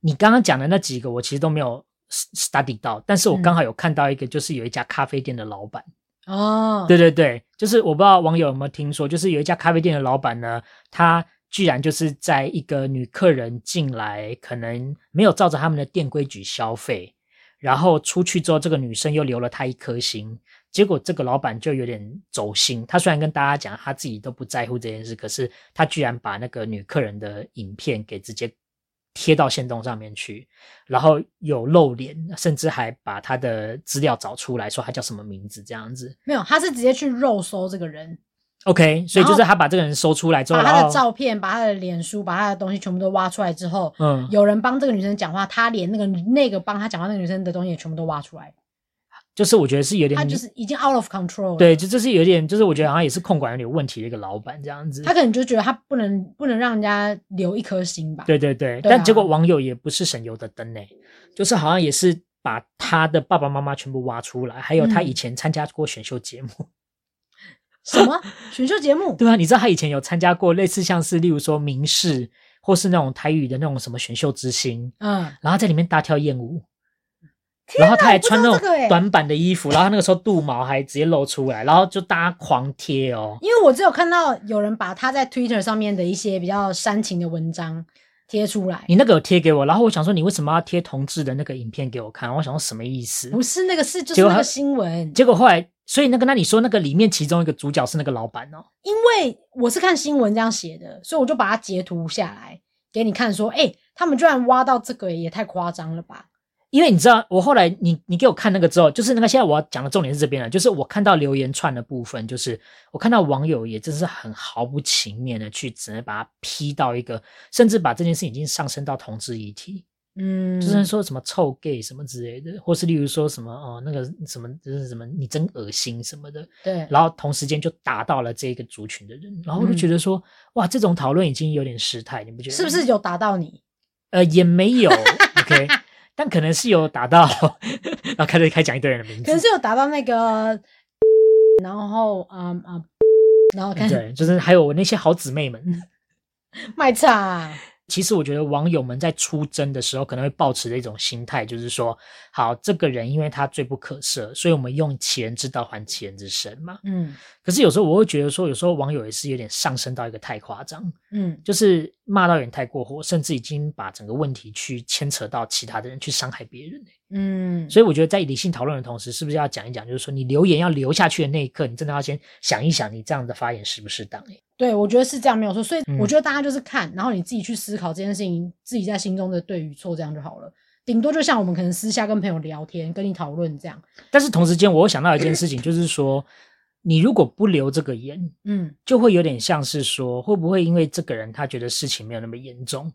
你刚刚讲的那几个，我其实都没有 study 到，但是我刚好有看到一个，就是有一家咖啡店的老板。哦、嗯，对对对，就是我不知道网友有没有听说，就是有一家咖啡店的老板呢，他居然就是在一个女客人进来，可能没有照着他们的店规矩消费。然后出去之后，这个女生又留了他一颗心，结果这个老板就有点走心。他虽然跟大家讲他自己都不在乎这件事，可是他居然把那个女客人的影片给直接贴到线动上面去，然后有露脸，甚至还把他的资料找出来说他叫什么名字这样子。没有，他是直接去肉搜这个人。OK，所以就是他把这个人搜出来之后，把他的照片、把他的脸书、把他的东西全部都挖出来之后，嗯，有人帮这个女生讲话，他连那个那个帮他讲话那个女生的东西也全部都挖出来。就是我觉得是有点，他就是已经 out of control。对，就这是有点，就是我觉得好像也是控管有点问题的一个老板这样子。他可能就觉得他不能不能让人家留一颗心吧。对对对，但结果网友也不是省油的灯呢，就是好像也是把他的爸爸妈妈全部挖出来，还有他以前参加过选秀节目。嗯什么 *laughs* 选秀节目？对啊，你知道他以前有参加过类似像是例如说明视或是那种台语的那种什么选秀之星，嗯，然后在里面大跳艳舞，然后他还穿那种短版的衣服，然后那个时候肚毛还直接露出来，然后就大家狂贴哦。因为我只有看到有人把他在 Twitter 上面的一些比较煽情的文章贴出来，你那个有贴给我，然后我想说你为什么要贴同志的那个影片给我看？我想说什么意思？不是那个是就是那个新闻，结果后来。所以那个，那你说那个里面其中一个主角是那个老板哦？因为我是看新闻这样写的，所以我就把它截图下来给你看，说，哎，他们居然挖到这个，也太夸张了吧？因为你知道，我后来你你给我看那个之后，就是那个现在我要讲的重点是这边了，就是我看到留言串的部分，就是我看到网友也真是很毫不情面的去只能把它批到一个，甚至把这件事已经上升到同志议题。嗯，就是说什么臭 gay 什么之类的，或是例如说什么哦那个什么就是什么你真恶心什么的，对。然后同时间就打到了这个族群的人，然后我就觉得说、嗯、哇，这种讨论已经有点失态，你不觉得？是不是有打到你？呃，也没有，OK，*laughs* 但可能是有打到，*laughs* 然后开始开讲一堆人的名字，可能是有打到那个，然后嗯嗯，然后看对，就是还有我那些好姊妹们卖惨。其实我觉得网友们在出征的时候，可能会抱持的一种心态，就是说，好，这个人因为他罪不可赦，所以我们用其人之道还其人之身嘛。嗯。可是有时候我会觉得说，有时候网友也是有点上升到一个太夸张，嗯，就是骂到有点太过火，甚至已经把整个问题去牵扯到其他的人去伤害别人，嗯。所以我觉得在理性讨论的同时，是不是要讲一讲，就是说你留言要留下去的那一刻，你真的要先想一想，你这样的发言适不适当？对，我觉得是这样，没有错。所以我觉得大家就是看，然后你自己去思考这件事情，自己在心中的对与错，这样就好了。顶多就像我们可能私下跟朋友聊天，跟你讨论这样。但是同时间，我又想到一件事情，就是说，你如果不留这个言，嗯，就会有点像是说，会不会因为这个人他觉得事情没有那么严重，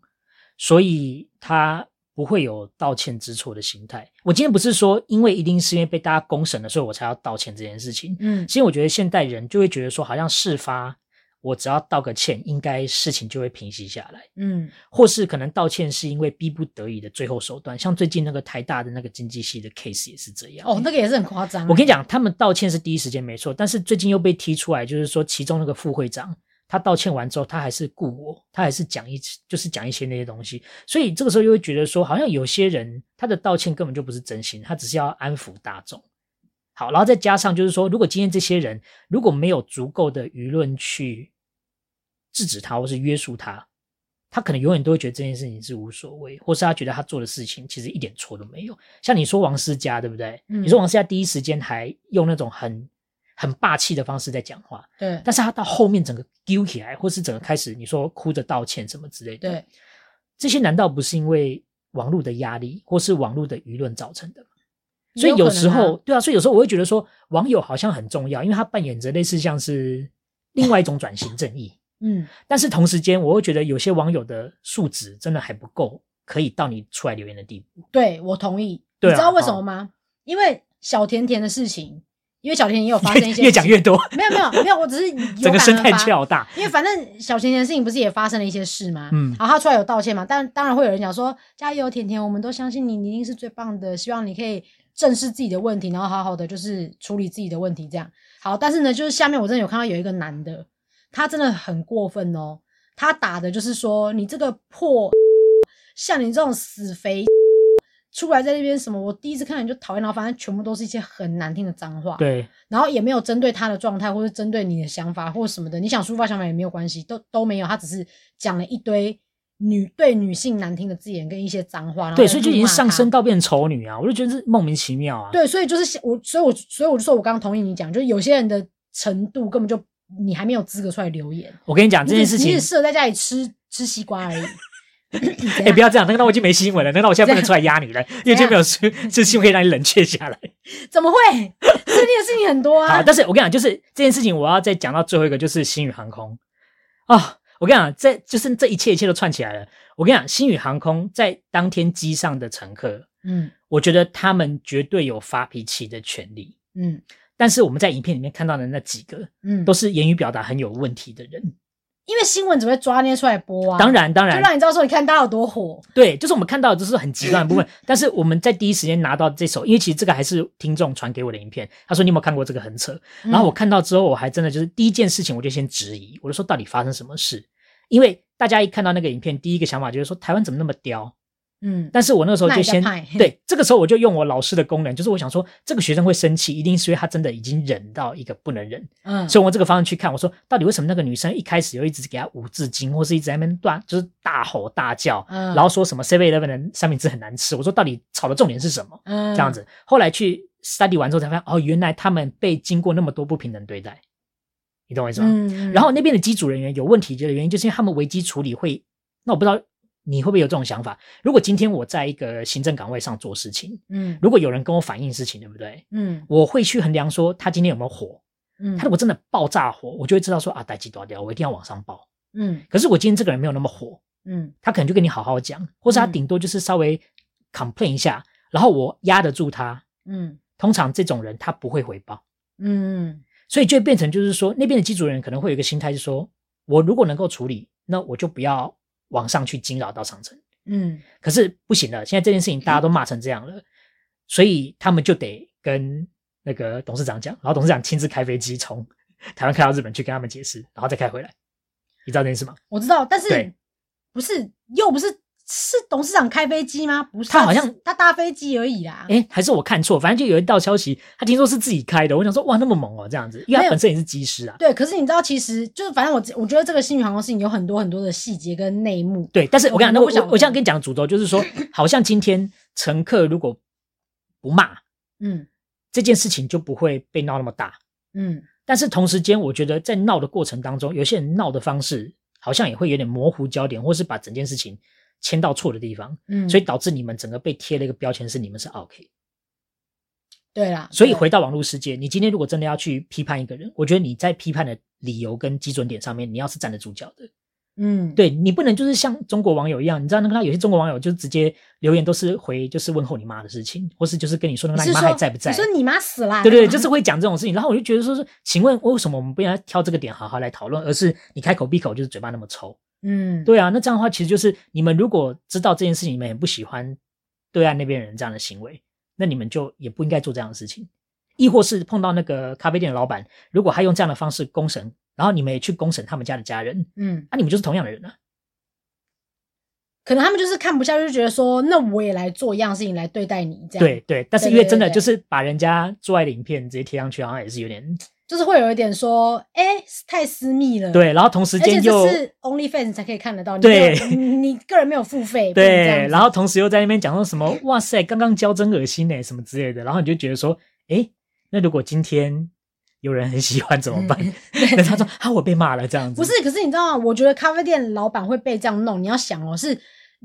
所以他。不会有道歉之错的心态。我今天不是说，因为一定是因为被大家公审了，所以我才要道歉这件事情。嗯，其实我觉得现代人就会觉得说，好像事发，我只要道个歉，应该事情就会平息下来。嗯，或是可能道歉是因为逼不得已的最后手段，像最近那个台大的那个经济系的 case 也是这样。哦，那个也是很夸张。我跟你讲，他们道歉是第一时间没错，但是最近又被踢出来，就是说其中那个副会长。他道歉完之后，他还是顾我，他还是讲一，就是讲一些那些东西，所以这个时候又会觉得说，好像有些人他的道歉根本就不是真心，他只是要安抚大众。好，然后再加上就是说，如果今天这些人如果没有足够的舆论去制止他或是约束他，他可能永远都会觉得这件事情是无所谓，或是他觉得他做的事情其实一点错都没有。像你说王思佳对不对？嗯，你说王思佳第一时间还用那种很。很霸气的方式在讲话，对，但是他到后面整个丢起来，或是整个开始，你说哭着道歉什么之类的，对，这些难道不是因为网络的压力，或是网络的舆论造成的吗？所以有时候，对啊，所以有时候我会觉得说，网友好像很重要，因为他扮演着类似像是另外一种转型正义，嗯，但是同时间，我会觉得有些网友的素质真的还不够，可以到你出来留言的地步。对，我同意，对啊，你知道为什么吗？因为小甜甜的事情。因为小甜甜也有发生一些，*laughs* 越讲越多。没有没有没有，我只是整个生态圈好大。因为反正小甜甜的事情不是也发生了一些事吗？嗯，然后他出来有道歉嘛？但当然会有人讲说加油甜甜，我们都相信你，你一定是最棒的。希望你可以正视自己的问题，然后好好的就是处理自己的问题，这样好。但是呢，就是下面我真的有看到有一个男的，他真的很过分哦。他打的就是说你这个破，*laughs* 像你这种死肥。*laughs* 出来在那边什么？我第一次看你就讨厌，然后反正全部都是一些很难听的脏话。对，然后也没有针对他的状态，或者针对你的想法，或者什么的。你想抒发想法也没有关系，都都没有。他只是讲了一堆女对女性难听的字眼跟一些脏话。对，所以就已经上升到变丑女啊！我就觉得是莫名其妙啊。对，所以就是我，所以我，所以我就说我刚刚同意你讲，就是有些人的程度根本就你还没有资格出来留言。我跟你讲这件事情，你只适合在家里吃吃西瓜而已。*laughs* 哎、欸，不要这样！难道我已经没新闻了？难道我现在不能出来压你了？因为今天没有新这新闻可以让你冷却下来。怎么会？这件事情很多啊。好，但是我跟你讲，就是这件事情，我要再讲到最后一个，就是星宇航空啊、哦。我跟你讲，这就是这一切一切都串起来了。我跟你讲，星宇航空在当天机上的乘客，嗯，我觉得他们绝对有发脾气的权利，嗯。但是我们在影片里面看到的那几个，嗯，都是言语表达很有问题的人。因为新闻只会抓捏出来播啊，当然当然，就让你知道说，你看大家有多火。对，就是我们看到的就是很极端的部分，*laughs* 但是我们在第一时间拿到这首，因为其实这个还是听众传给我的影片，他说你有没有看过这个很扯，然后我看到之后，我还真的就是第一件事情我就先质疑，我就说到底发生什么事？因为大家一看到那个影片，第一个想法就是说台湾怎么那么刁。嗯，但是我那个时候就先对这个时候我就用我老师的功能，就是我想说这个学生会生气，一定是因为他真的已经忍到一个不能忍。嗯，所以我这个方向去看，我说到底为什么那个女生一开始又一直给他五字经，或是一直在那边断，就是大吼大叫，嗯，然后说什么 Seven Eleven 的三明治很难吃。我说到底吵的重点是什么？嗯，这样子，后来去 study 完之后才发现，哦，原来他们被经过那么多不平等对待，你懂我意思吗？嗯，然后那边的机组人员有问题的原因，就是因为他们危机处理会，那我不知道。你会不会有这种想法？如果今天我在一个行政岗位上做事情，嗯，如果有人跟我反映事情，对不对？嗯，我会去衡量说他今天有没有火，嗯，他如果真的爆炸火，我就会知道说啊，代志大条，我一定要往上报，嗯。可是我今天这个人没有那么火，嗯，他可能就跟你好好讲，或者他顶多就是稍微 complain 一下，然后我压得住他，嗯。通常这种人他不会回报，嗯，所以就变成就是说那边的机组人可能会有一个心态是说，我如果能够处理，那我就不要往上去惊扰到长城。嗯，可是不行了，现在这件事情大家都骂成这样了，嗯，所以他们就得跟那个董事长讲，然后董事长亲自开飞机从台湾开到日本去跟他们解释，然后再开回来。你知道这件事吗？我知道，但是不是又不是。是董事长开飞机吗？不是，他好像他搭飞机而已啦。诶，还是我看错？反正就有一道消息，他听说是自己开的。我想说，哇，那么猛哦，这样子，因为他本身也是机师啊。对，可是你知道，其实就是反正我我觉得这个星宇航空事情有很多很多的细节跟内幕。对，但是我跟你讲，我想我现在跟你讲的主轴就是说，*laughs* 好像今天乘客如果不骂，嗯，这件事情就不会被闹那么大，嗯。但是同时间，我觉得在闹的过程当中，有些人闹的方式好像也会有点模糊焦点，或是把整件事情。签到错的地方，嗯，所以导致你们整个被贴了一个标签，是你们是 OK。对啦，所以回到网络世界，你今天如果真的要去批判一个人，我觉得你在批判的理由跟基准点上面，你要是站得住脚的。嗯，对，你不能就是像中国网友一样，你知道那个他有些中国网友就直接留言都是回就是问候你妈的事情，或是就是跟你说那个你妈还在不在？你说你妈死了？对对对，就是会讲这种事情。然后我就觉得说是，请问为什么我们不应该挑这个点好好来讨论，而是你开口闭口就是嘴巴那么臭？嗯，对啊，那这样的话其实就是你们如果知道这件事情，你们也不喜欢对岸那边人这样的行为，那你们就也不应该做这样的事情。亦或是碰到那个咖啡店的老板，如果他用这样的方式公审，然后你们也去公审他们家的家人，嗯，那、啊、你们就是同样的人啊。可能他们就是看不下去，就觉得说，那我也来做一样事情来对待你，这样。对对，但是因为真的就是把人家做爱的影片直接贴上去，好像也是有点，就是会有一点说，哎，太私密了。对，然后同时间又是 OnlyFans 才可以看得到，对你，你个人没有付费。对，然后同时又在那边讲说什么，哇塞，刚刚教真恶心哎，什么之类的，然后你就觉得说，哎，那如果今天有人很喜欢怎么办？*laughs* 那、嗯、他说啊，我被骂了这样子。不是，可是你知道吗？我觉得咖啡店老板会被这样弄，你要想哦，是。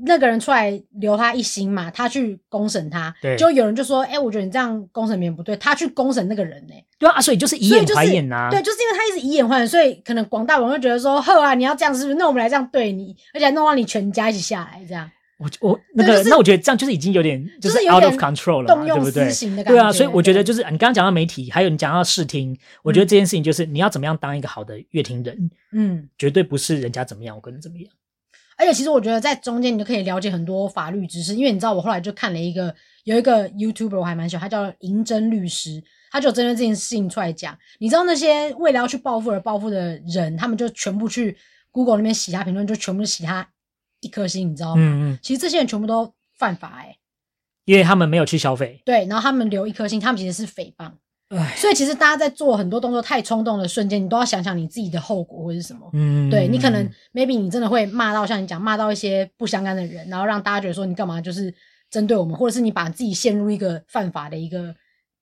那个人出来留他一星嘛，他去公审他，对，就有人就说，哎、欸，我觉得你这样公审别人不对，他去公审那个人呢、欸，对啊，所以就是以眼还眼呐、啊就是，对，就是因为他一直以眼还眼，所以可能广大网友觉得说，呵啊，你要这样是不是？那我们来这样对你，而且还弄到你全家一起下来这样。我我那个、就是，那我觉得这样就是已经有点就是 out of control 了嘛，对不对？对啊，所以我觉得就是你刚刚讲到媒体，还有你讲到视听，我觉得这件事情就是你要怎么样当一个好的乐听人，嗯，绝对不是人家怎么样，我跟你怎么样。而且其实我觉得在中间你就可以了解很多法律知识，因为你知道我后来就看了一个有一个 YouTuber 我还蛮喜欢，他叫银针律师，他就针对这件事情出来讲。你知道那些为了要去报复而报复的人，他们就全部去 Google 那边洗他评论，就全部洗他一颗星，你知道吗？嗯嗯。其实这些人全部都犯法哎、欸，因为他们没有去消费。对，然后他们留一颗星，他们其实是诽谤。所以其实大家在做很多动作太冲动的瞬间，你都要想想你自己的后果会是什么。嗯，对，你可能 maybe 你真的会骂到像你讲骂到一些不相干的人，然后让大家觉得说你干嘛就是针对我们，或者是你把自己陷入一个犯法的一个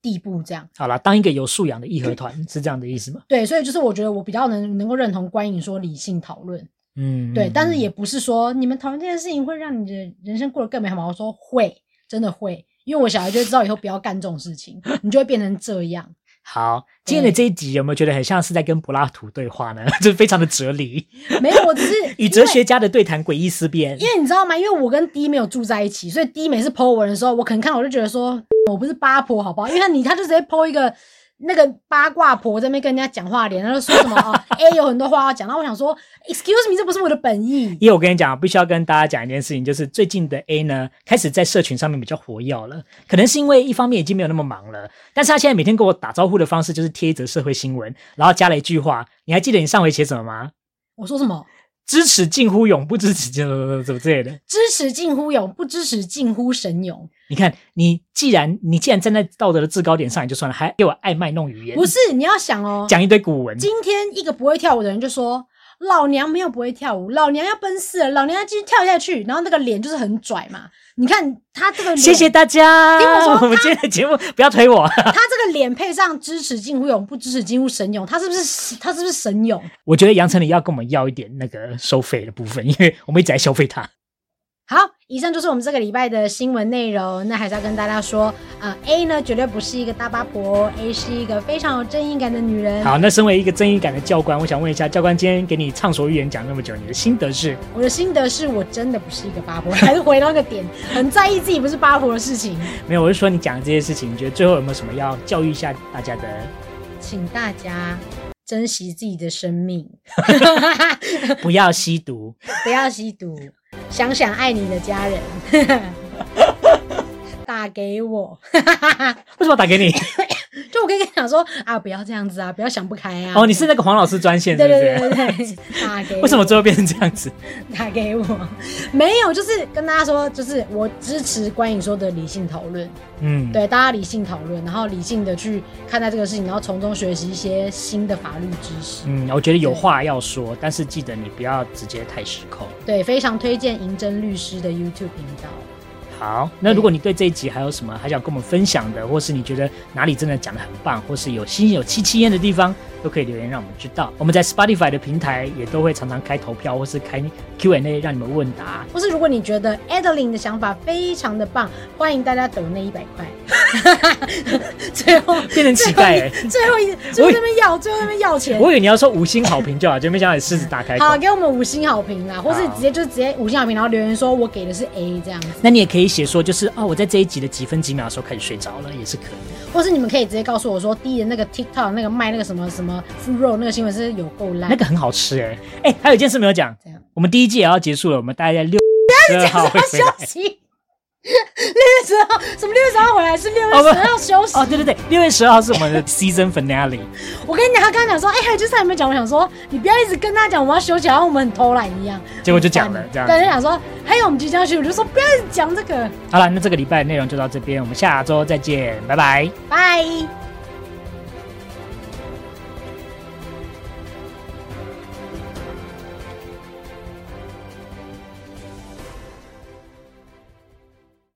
地步这样。好啦，当一个有素养的义和团是这样的意思吗？*laughs* 对，所以就是我觉得我比较能能够认同观影说理性讨论。嗯，对，但是也不是说你们讨论这件事情会让你的人生过得更美好吗？我说会，真的会。因为我小孩就知道以后不要干这种事情，你就会变成这样。*laughs* 好，今天的这一集有没有觉得很像是在跟柏拉图对话呢？*laughs* 就是非常的哲理。*laughs* 没有，我只是与哲学家的对谈，诡异思辨。因为你知道吗？因为我跟 D 没有住在一起，所以 D 每次 po 文的时候，我可能看我就觉得说，我不是八婆，好不好？因为他你他就直接 po 一个。那个八卦婆在那边跟人家讲话，脸，然后说什么啊？*laughs* A 有很多话要讲，然后我想说，Excuse me，这不是我的本意。因为我跟你讲，必须要跟大家讲一件事情，就是最近的 A 呢，开始在社群上面比较活跃了。可能是因为一方面已经没有那么忙了，但是他现在每天跟我打招呼的方式就是贴一则社会新闻，然后加了一句话。你还记得你上回写什么吗？我说什么？支持近乎勇，不支持近怎么之类的。支持近乎勇，不支持近乎神勇。你看，你既然你既然站在道德的制高点上也就算了，还给我爱卖弄语言。不是，你要想哦，讲一堆古文。今天一个不会跳舞的人就说。老娘没有不会跳舞，老娘要奔四了，老娘要继续跳下去，然后那个脸就是很拽嘛。你看他这个脸，*laughs* 谢谢大家。听我说，*laughs* 我们今天的节目不要推我。*laughs* 他这个脸配上支持近乎勇，不支持近乎神勇，他是不是他是不是神勇？我觉得杨丞琳要跟我们要一点那个收费的部分，因为我们一直在消费他。好，以上就是我们这个礼拜的新闻内容。那还是要跟大家说，啊、呃、A 呢绝对不是一个大八婆，A 是一个非常有正义感的女人。好，那身为一个正义感的教官，我想问一下，教官今天给你畅所欲言讲那么久，你的心得是？我的心得是我真的不是一个八婆，还是回到那个点，很在意自己不是八婆的事情。*laughs* 没有，我是说你讲的这些事情，你觉得最后有没有什么要教育一下大家的？请大家珍惜自己的生命，*laughs* 不要吸毒，*laughs* 不要吸毒。想想爱你的家人，*laughs* 打给我。*laughs* 为什么打给你？*laughs* 就我跟你讲说啊，不要这样子啊，不要想不开啊。哦，你是那个黄老师专线，对对对对对，打给我。*laughs* 为什么最后变成这样子？*laughs* 打给我，没有，就是跟大家说，就是我支持观影说的理性讨论。嗯，对，大家理性讨论，然后理性的去看待这个事情，然后从中学习一些新的法律知识。嗯，我觉得有话要说，但是记得你不要直接太失控。对，非常推荐银针律师的 YouTube 频道。好，那如果你对这一集还有什么还想跟我们分享的，或是你觉得哪里真的讲的很棒，或是有心有戚戚焉的地方，都可以留言让我们知道。我们在 Spotify 的平台也都会常常开投票，或是开 Q&A 让你们问答。或是如果你觉得 Adeline 的想法非常的棒，欢迎大家抖那一百块。*laughs* 最后变成乞丐哎！最后一最后那边要最后那边要钱。我以为你要说五星好评就好，就没想到你狮子打开。好，给我们五星好评啦，或是直接就直接五星好评，然后留言说我给的是 A 这样子。那你也可以写说就是哦，我在这一集的几分几秒的时候开始睡着了，也是可以。或是你们可以直接告诉我说，第一的那个 TikTok 那个卖那个什么什么腐肉那个新闻是有够烂，那个很好吃哎哎，还有一件事没有讲，我们第一季也要结束了，我们大概在六 *laughs* 十二号会回来。六月十号，什么六月十号回来？是六月十号休息哦，对对对，六月十号是我们的 *laughs* season finale。我跟你讲，他刚刚讲说，哎、欸，就是他有没讲？我想说，你不要一直跟他讲我们要休息，然后我们很偷懒一样。结果就讲了这样。对，就想说，还有我们即将休息，我就说不要一直讲这个。好了，那这个礼拜的内容就到这边，我们下周再见，拜拜，拜。